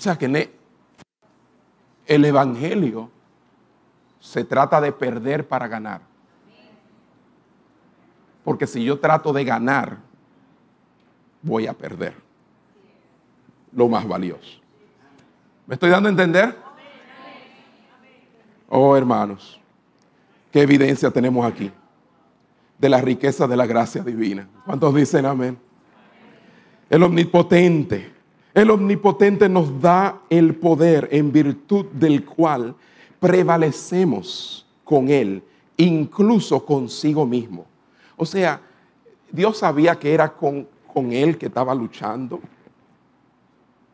O sea que el Evangelio se trata de perder para ganar. Porque si yo trato de ganar, voy a perder lo más valioso. ¿Me estoy dando a entender? Oh, hermanos, qué evidencia tenemos aquí de la riqueza de la gracia divina. ¿Cuántos dicen amén? El omnipotente el omnipotente nos da el poder en virtud del cual prevalecemos con Él, incluso consigo mismo. O sea, Dios sabía que era con, con Él que estaba luchando,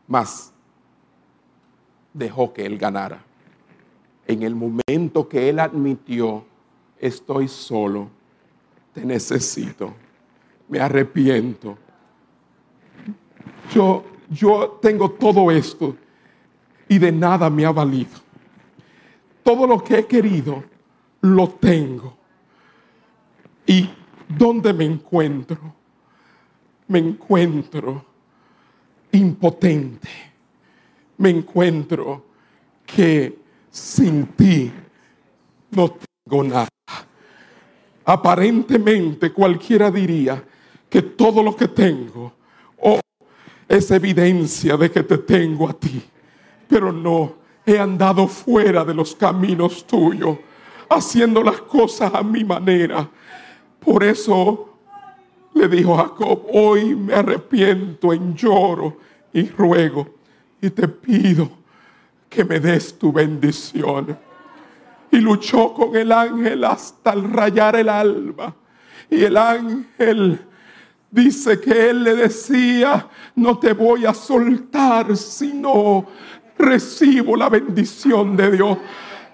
mas dejó que Él ganara. En el momento que Él admitió, estoy solo, te necesito, me arrepiento. Yo yo tengo todo esto y de nada me ha valido. Todo lo que he querido, lo tengo. ¿Y dónde me encuentro? Me encuentro impotente. Me encuentro que sin ti no tengo nada. Aparentemente cualquiera diría que todo lo que tengo es evidencia de que te tengo a ti. Pero no, he andado fuera de los caminos tuyos, haciendo las cosas a mi manera. Por eso le dijo Jacob, hoy me arrepiento en lloro y ruego y te pido que me des tu bendición. Y luchó con el ángel hasta el rayar el alma. Y el ángel Dice que él le decía, no te voy a soltar si no recibo la bendición de Dios.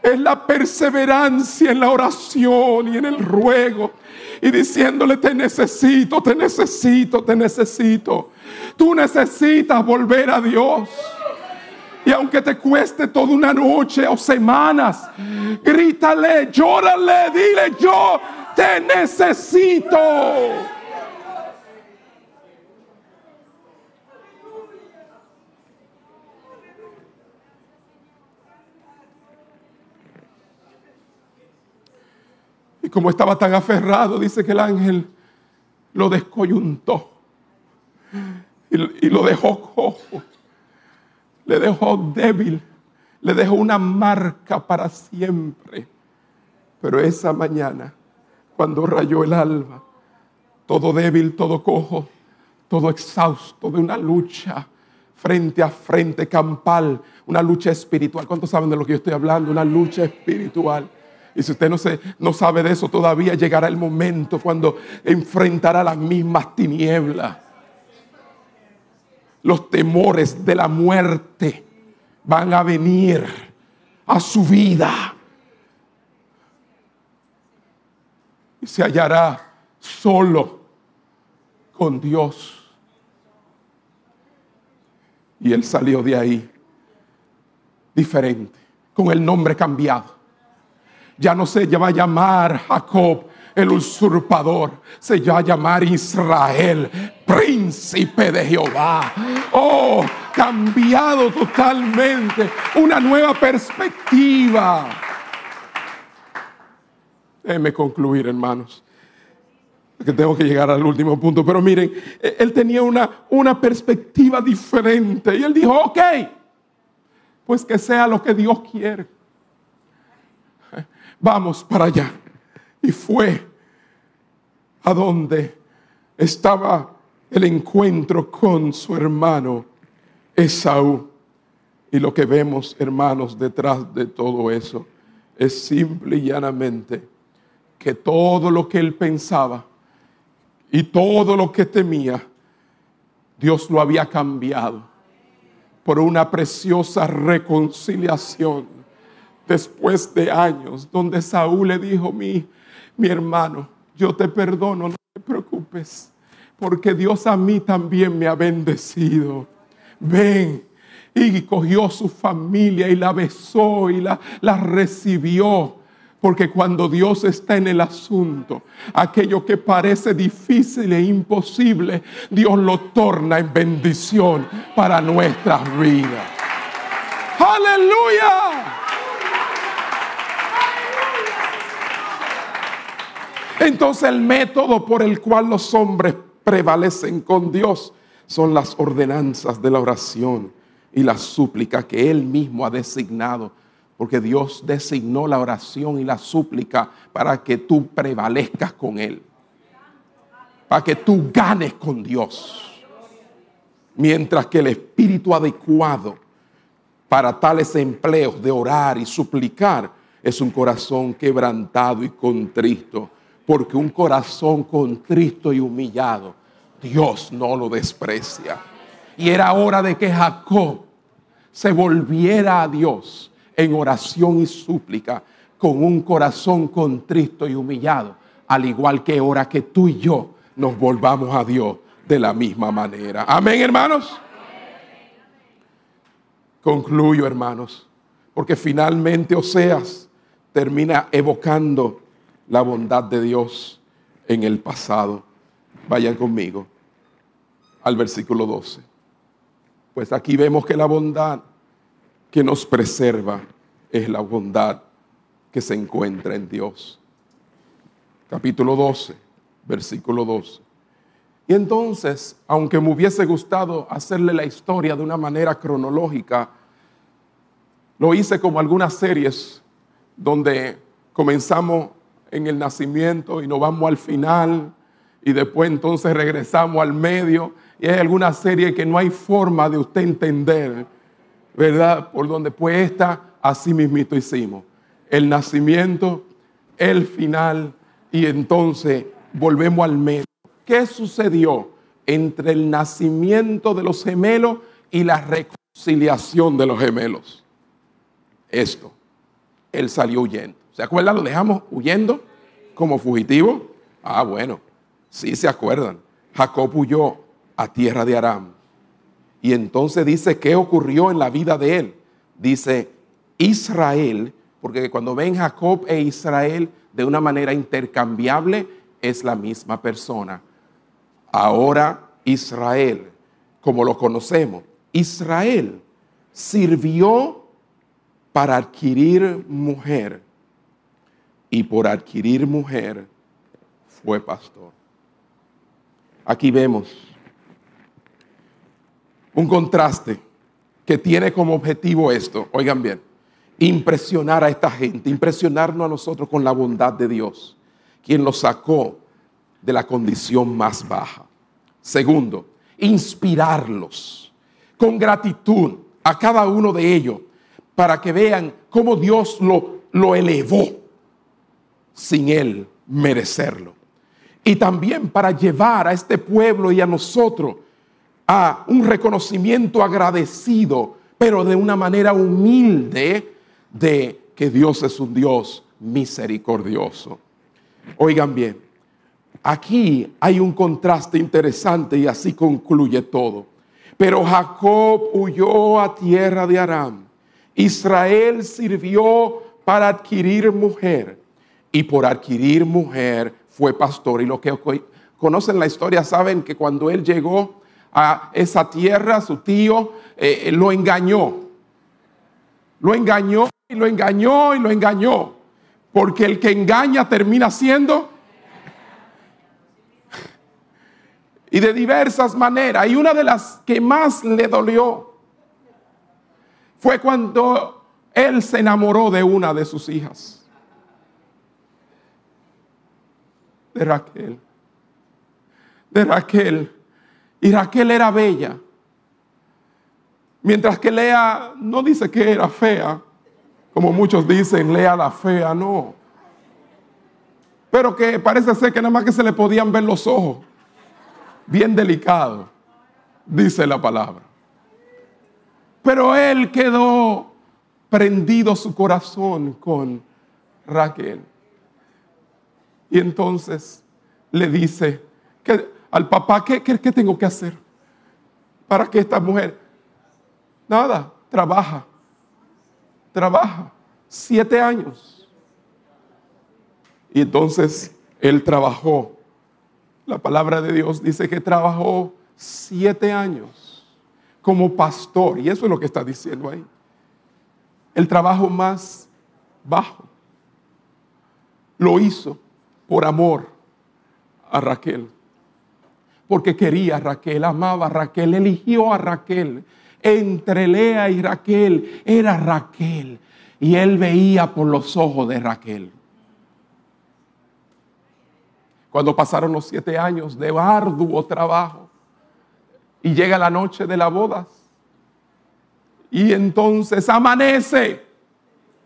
Es la perseverancia en la oración y en el ruego. Y diciéndole, te necesito, te necesito, te necesito. Tú necesitas volver a Dios. Y aunque te cueste toda una noche o semanas, grítale, llórale, dile, yo te necesito. Como estaba tan aferrado, dice que el ángel lo descoyuntó y, y lo dejó cojo, le dejó débil, le dejó una marca para siempre. Pero esa mañana, cuando rayó el alba, todo débil, todo cojo, todo exhausto de una lucha frente a frente, campal, una lucha espiritual. ¿Cuántos saben de lo que yo estoy hablando? Una lucha espiritual. Y si usted no, se, no sabe de eso todavía, llegará el momento cuando enfrentará las mismas tinieblas. Los temores de la muerte van a venir a su vida. Y se hallará solo con Dios. Y él salió de ahí diferente, con el nombre cambiado. Ya no se va a llamar Jacob el usurpador, se va a llamar Israel, príncipe de Jehová. Oh, cambiado totalmente, una nueva perspectiva. Déjenme concluir, hermanos que tengo que llegar al último punto, pero miren, él tenía una, una perspectiva diferente y él dijo, ok, pues que sea lo que Dios quiere. Vamos para allá. Y fue a donde estaba el encuentro con su hermano Esaú. Y lo que vemos, hermanos, detrás de todo eso es simple y llanamente que todo lo que él pensaba, y todo lo que temía, Dios lo había cambiado por una preciosa reconciliación después de años, donde Saúl le dijo, mi, mi hermano, yo te perdono, no te preocupes, porque Dios a mí también me ha bendecido. Ven. Y cogió su familia y la besó y la, la recibió porque cuando Dios está en el asunto, aquello que parece difícil e imposible, Dios lo torna en bendición para nuestras vidas. Aleluya. Entonces el método por el cual los hombres prevalecen con Dios son las ordenanzas de la oración y la súplica que Él mismo ha designado porque Dios designó la oración y la súplica para que tú prevalezcas con Él. Para que tú ganes con Dios. Mientras que el espíritu adecuado para tales empleos de orar y suplicar es un corazón quebrantado y contristo. Porque un corazón contristo y humillado, Dios no lo desprecia. Y era hora de que Jacob se volviera a Dios en oración y súplica con un corazón contristo y humillado, al igual que hora que tú y yo nos volvamos a Dios de la misma manera. Amén, hermanos. Concluyo, hermanos, porque finalmente Oseas termina evocando la bondad de Dios en el pasado. Vayan conmigo al versículo 12. Pues aquí vemos que la bondad que nos preserva es la bondad que se encuentra en Dios. Capítulo 12, versículo 12. Y entonces, aunque me hubiese gustado hacerle la historia de una manera cronológica, lo hice como algunas series donde comenzamos en el nacimiento y nos vamos al final y después entonces regresamos al medio. Y hay alguna serie que no hay forma de usted entender ¿verdad? Por donde pues esta, así mismito hicimos. El nacimiento, el final y entonces volvemos al medio. ¿Qué sucedió entre el nacimiento de los gemelos y la reconciliación de los gemelos? Esto, él salió huyendo. ¿Se acuerdan? Lo dejamos huyendo como fugitivo. Ah, bueno, sí se acuerdan. Jacob huyó a tierra de Aram y entonces dice, ¿qué ocurrió en la vida de él? Dice, Israel, porque cuando ven Jacob e Israel de una manera intercambiable, es la misma persona. Ahora Israel, como lo conocemos, Israel sirvió para adquirir mujer y por adquirir mujer fue pastor. Aquí vemos un contraste que tiene como objetivo esto, oigan bien, impresionar a esta gente, impresionarnos a nosotros con la bondad de Dios, quien los sacó de la condición más baja. Segundo, inspirarlos con gratitud a cada uno de ellos para que vean cómo Dios lo, lo elevó sin él merecerlo. Y también para llevar a este pueblo y a nosotros a un reconocimiento agradecido, pero de una manera humilde de que Dios es un Dios misericordioso. Oigan bien, aquí hay un contraste interesante y así concluye todo. Pero Jacob huyó a tierra de Aram. Israel sirvió para adquirir mujer y por adquirir mujer fue pastor. Y los que conocen la historia saben que cuando él llegó a esa tierra, su tío eh, lo engañó. Lo engañó y lo engañó y lo engañó. Porque el que engaña termina siendo y de diversas maneras. Y una de las que más le dolió fue cuando él se enamoró de una de sus hijas, de Raquel. De Raquel. Y Raquel era bella. Mientras que Lea no dice que era fea, como muchos dicen, Lea la fea, no. Pero que parece ser que nada más que se le podían ver los ojos bien delicado, dice la palabra. Pero él quedó prendido su corazón con Raquel. Y entonces le dice que al papá, ¿qué, qué, qué tengo que hacer para que esta mujer? Nada, trabaja, trabaja, siete años. Y entonces él trabajó la palabra de Dios dice que trabajó siete años como pastor, y eso es lo que está diciendo ahí. El trabajo más bajo lo hizo por amor a Raquel, porque quería a Raquel, amaba a Raquel, eligió a Raquel. Entre Lea y Raquel era Raquel, y él veía por los ojos de Raquel cuando pasaron los siete años de arduo trabajo y llega la noche de las bodas. Y entonces amanece.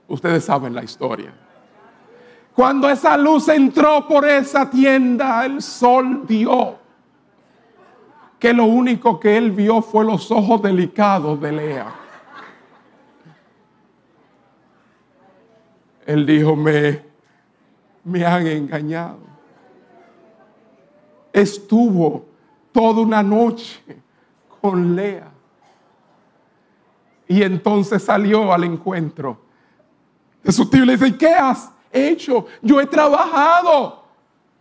Ustedes saben la historia. Cuando esa luz entró por esa tienda, el sol dio. Que lo único que él vio fue los ojos delicados de Lea. Él dijo, me, me han engañado estuvo toda una noche con Lea. Y entonces salió al encuentro su tío le dice, ¿qué has hecho? Yo he trabajado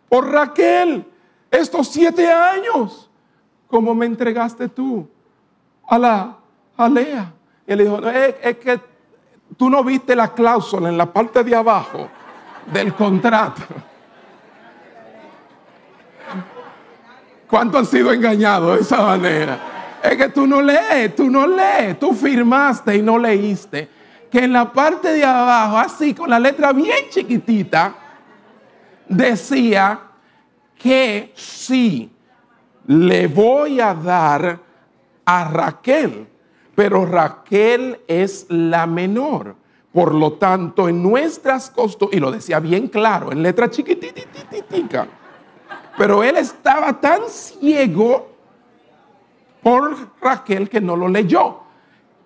por Raquel estos siete años. como me entregaste tú a la a Lea? Y él dijo, es, que tú no viste la cláusula en la parte de abajo del contrato. ¿Cuántos han sido engañados de esa manera? Es que tú no lees, tú no lees, tú firmaste y no leíste. Que en la parte de abajo, así con la letra bien chiquitita, decía que sí, le voy a dar a Raquel, pero Raquel es la menor. Por lo tanto, en nuestras costumbres, y lo decía bien claro, en letra chiquitititita pero él estaba tan ciego por Raquel que no lo leyó.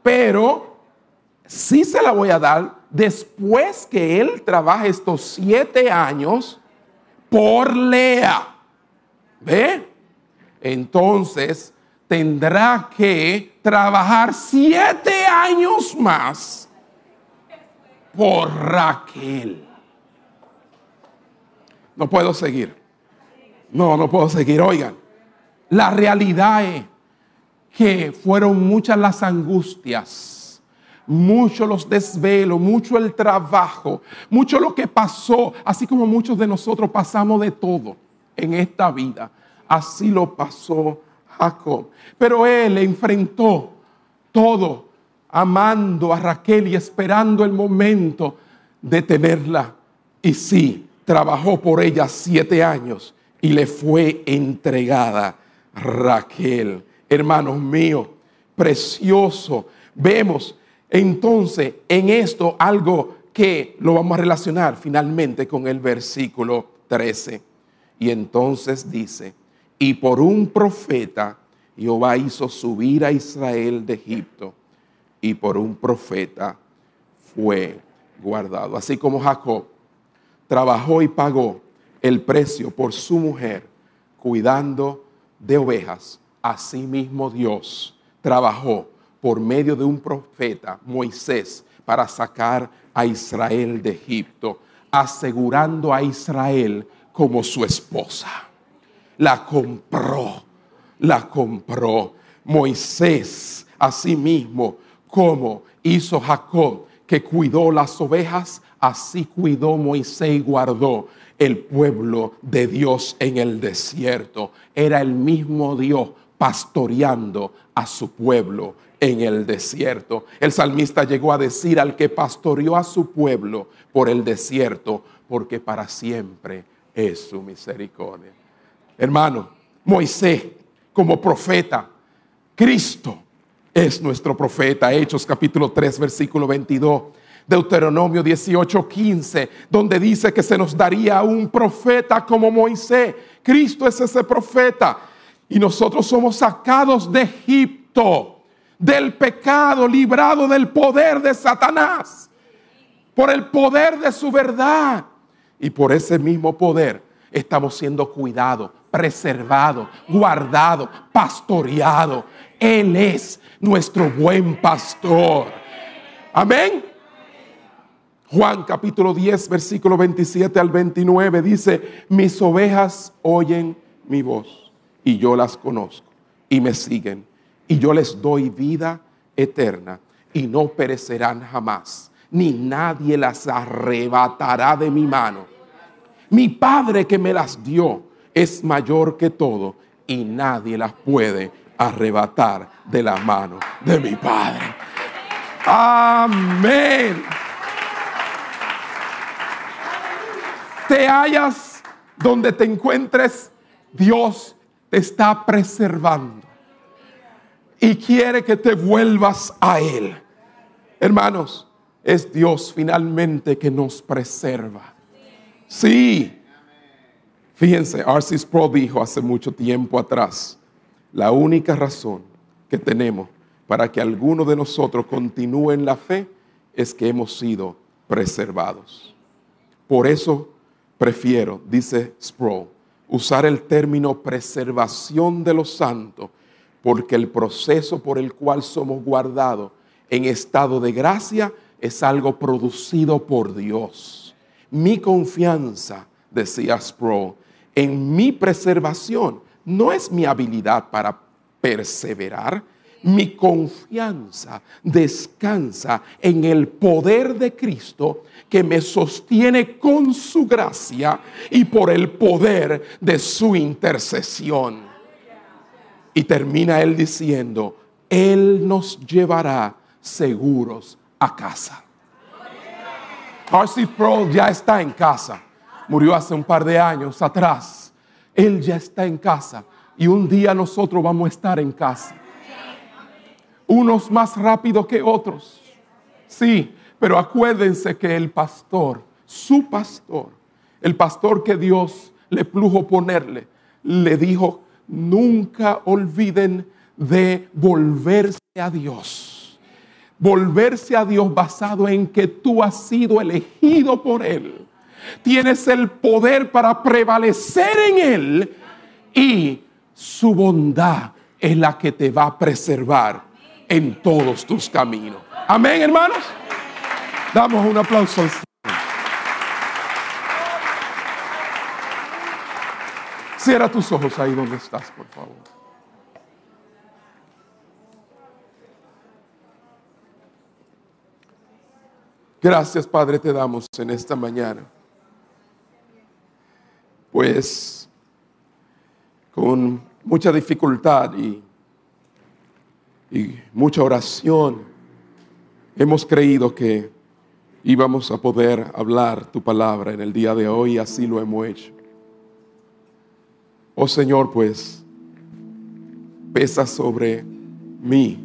Pero sí se la voy a dar después que él trabaje estos siete años por Lea. ¿Ve? Entonces tendrá que trabajar siete años más por Raquel. No puedo seguir. No, no puedo seguir. Oigan, la realidad es que fueron muchas las angustias, mucho los desvelos, mucho el trabajo, mucho lo que pasó, así como muchos de nosotros pasamos de todo en esta vida. Así lo pasó Jacob. Pero él enfrentó todo amando a Raquel y esperando el momento de tenerla. Y sí, trabajó por ella siete años y le fue entregada Raquel. Hermanos míos, precioso. Vemos entonces en esto algo que lo vamos a relacionar finalmente con el versículo 13. Y entonces dice, y por un profeta Jehová hizo subir a Israel de Egipto, y por un profeta fue guardado. Así como Jacob trabajó y pagó el precio por su mujer, cuidando de ovejas, asimismo Dios trabajó por medio de un profeta, Moisés, para sacar a Israel de Egipto, asegurando a Israel como su esposa. La compró, la compró Moisés, asimismo, como hizo Jacob, que cuidó las ovejas, así cuidó Moisés y guardó el pueblo de Dios en el desierto. Era el mismo Dios pastoreando a su pueblo en el desierto. El salmista llegó a decir al que pastoreó a su pueblo por el desierto, porque para siempre es su misericordia. Hermano, Moisés como profeta, Cristo es nuestro profeta. Hechos capítulo 3, versículo 22. Deuteronomio 18, 15, donde dice que se nos daría un profeta como Moisés. Cristo es ese profeta. Y nosotros somos sacados de Egipto del pecado, librado del poder de Satanás, por el poder de su verdad. Y por ese mismo poder estamos siendo cuidados, preservados, guardados, pastoreados. Él es nuestro buen pastor. Amén. Juan capítulo 10, versículo 27 al 29 dice, mis ovejas oyen mi voz y yo las conozco y me siguen y yo les doy vida eterna y no perecerán jamás, ni nadie las arrebatará de mi mano. Mi Padre que me las dio es mayor que todo y nadie las puede arrebatar de la mano de mi Padre. Amén. Te hallas donde te encuentres, Dios te está preservando y quiere que te vuelvas a Él. Hermanos, es Dios finalmente que nos preserva. Sí. Fíjense, R.C. Sproul dijo hace mucho tiempo atrás, la única razón que tenemos para que alguno de nosotros continúe en la fe es que hemos sido preservados. Por eso prefiero, dice Sproul, usar el término preservación de los santos porque el proceso por el cual somos guardados en estado de gracia es algo producido por Dios. Mi confianza, decía Sproul, en mi preservación no es mi habilidad para perseverar, mi confianza descansa en el poder de Cristo que me sostiene con su gracia y por el poder de su intercesión. Y termina él diciendo, Él nos llevará seguros a casa. R.C. Sproul ya está en casa. Murió hace un par de años atrás. Él ya está en casa. Y un día nosotros vamos a estar en casa. Unos más rápido que otros. Sí, pero acuérdense que el pastor, su pastor, el pastor que Dios le plujo ponerle, le dijo, nunca olviden de volverse a Dios. Volverse a Dios basado en que tú has sido elegido por Él. Tienes el poder para prevalecer en Él y su bondad es la que te va a preservar en todos tus caminos. Amén, hermanos. Damos un aplauso Cierra tus ojos ahí donde estás, por favor. Gracias, Padre, te damos en esta mañana. Pues con mucha dificultad y, y mucha oración hemos creído que íbamos a poder hablar tu palabra en el día de hoy y así lo hemos hecho. Oh Señor, pues pesa sobre mí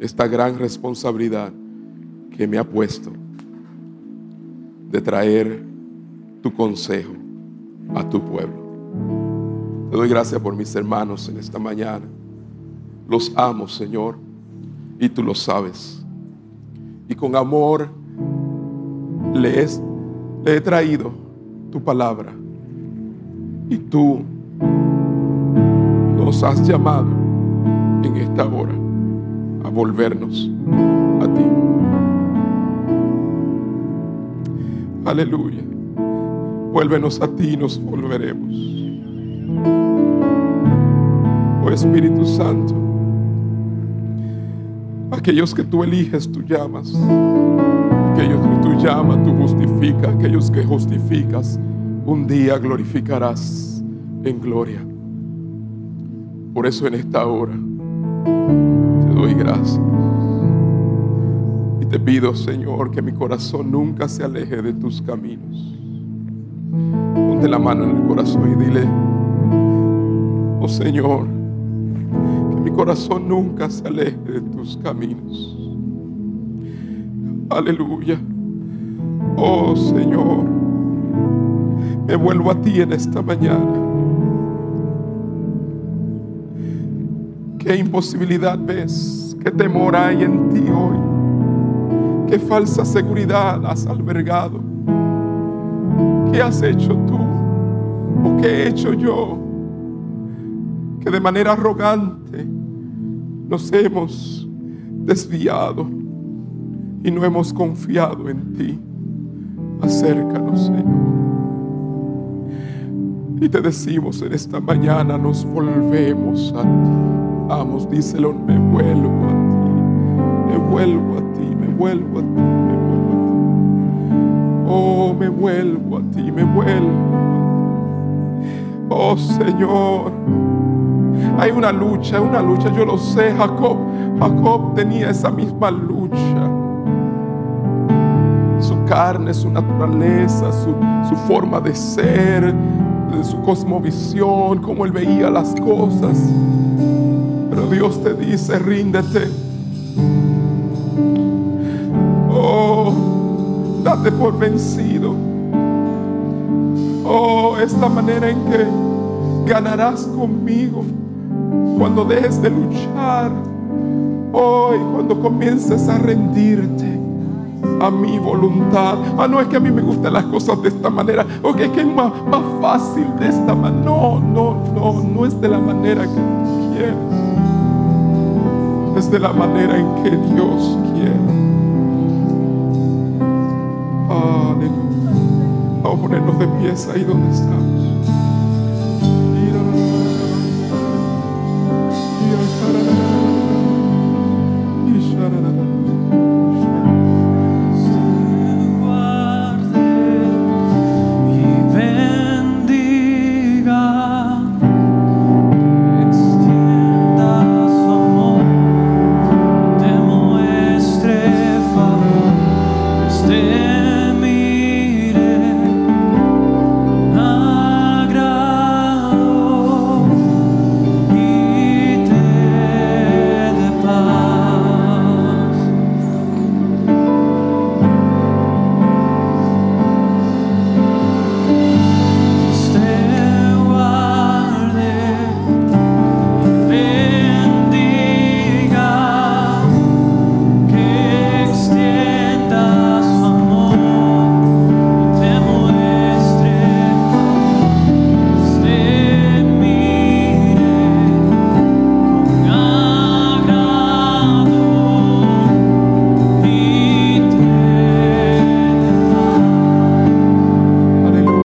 esta gran responsabilidad que me ha puesto de traer tu consejo a tu pueblo. Te doy gracias por mis hermanos en esta mañana. Los amo, Señor, y tú lo sabes. Y con amor le he traído tu palabra. Y tú nos has llamado en esta hora a volvernos a ti. Aleluya. Vuélvenos a ti y nos volveremos. Oh Espíritu Santo, aquellos que tú eliges, tú llamas. Aquellos que tú llamas, tú justificas. Aquellos que justificas, un día glorificarás en gloria. Por eso en esta hora te doy gracias. Y te pido, Señor, que mi corazón nunca se aleje de tus caminos. Ponte la mano en el corazón y dile, oh Señor, que mi corazón nunca se aleje de tus caminos. Aleluya. Oh Señor, me vuelvo a ti en esta mañana. ¿Qué imposibilidad ves? ¿Qué temor hay en ti hoy? ¿Qué falsa seguridad has albergado? ¿Qué has hecho tú? ¿O qué he hecho yo? Que de manera arrogante nos hemos desviado y no hemos confiado en ti. Acércanos, Señor. Y te decimos en esta mañana, nos volvemos a ti. Vamos, díselo, me vuelvo a ti, me vuelvo a ti, me vuelvo a ti, me vuelvo a ti. Oh, me vuelvo a ti, me vuelvo. Oh Señor, hay una lucha, una lucha, yo lo sé, Jacob, Jacob tenía esa misma lucha. Su carne, su naturaleza, su, su forma de ser, su cosmovisión, cómo él veía las cosas. Dios te dice, ríndete. Oh, date por vencido. Oh, esta manera en que ganarás conmigo cuando dejes de luchar. Hoy, cuando comiences a rendirte a mi voluntad. Ah, no es que a mí me gustan las cosas de esta manera. O que es que es más, más fácil de esta manera. No, no, no, no es de la manera que tú quieres es de la manera en que Dios quiere. Aleluya. Vamos a ponernos de pies ahí donde estamos.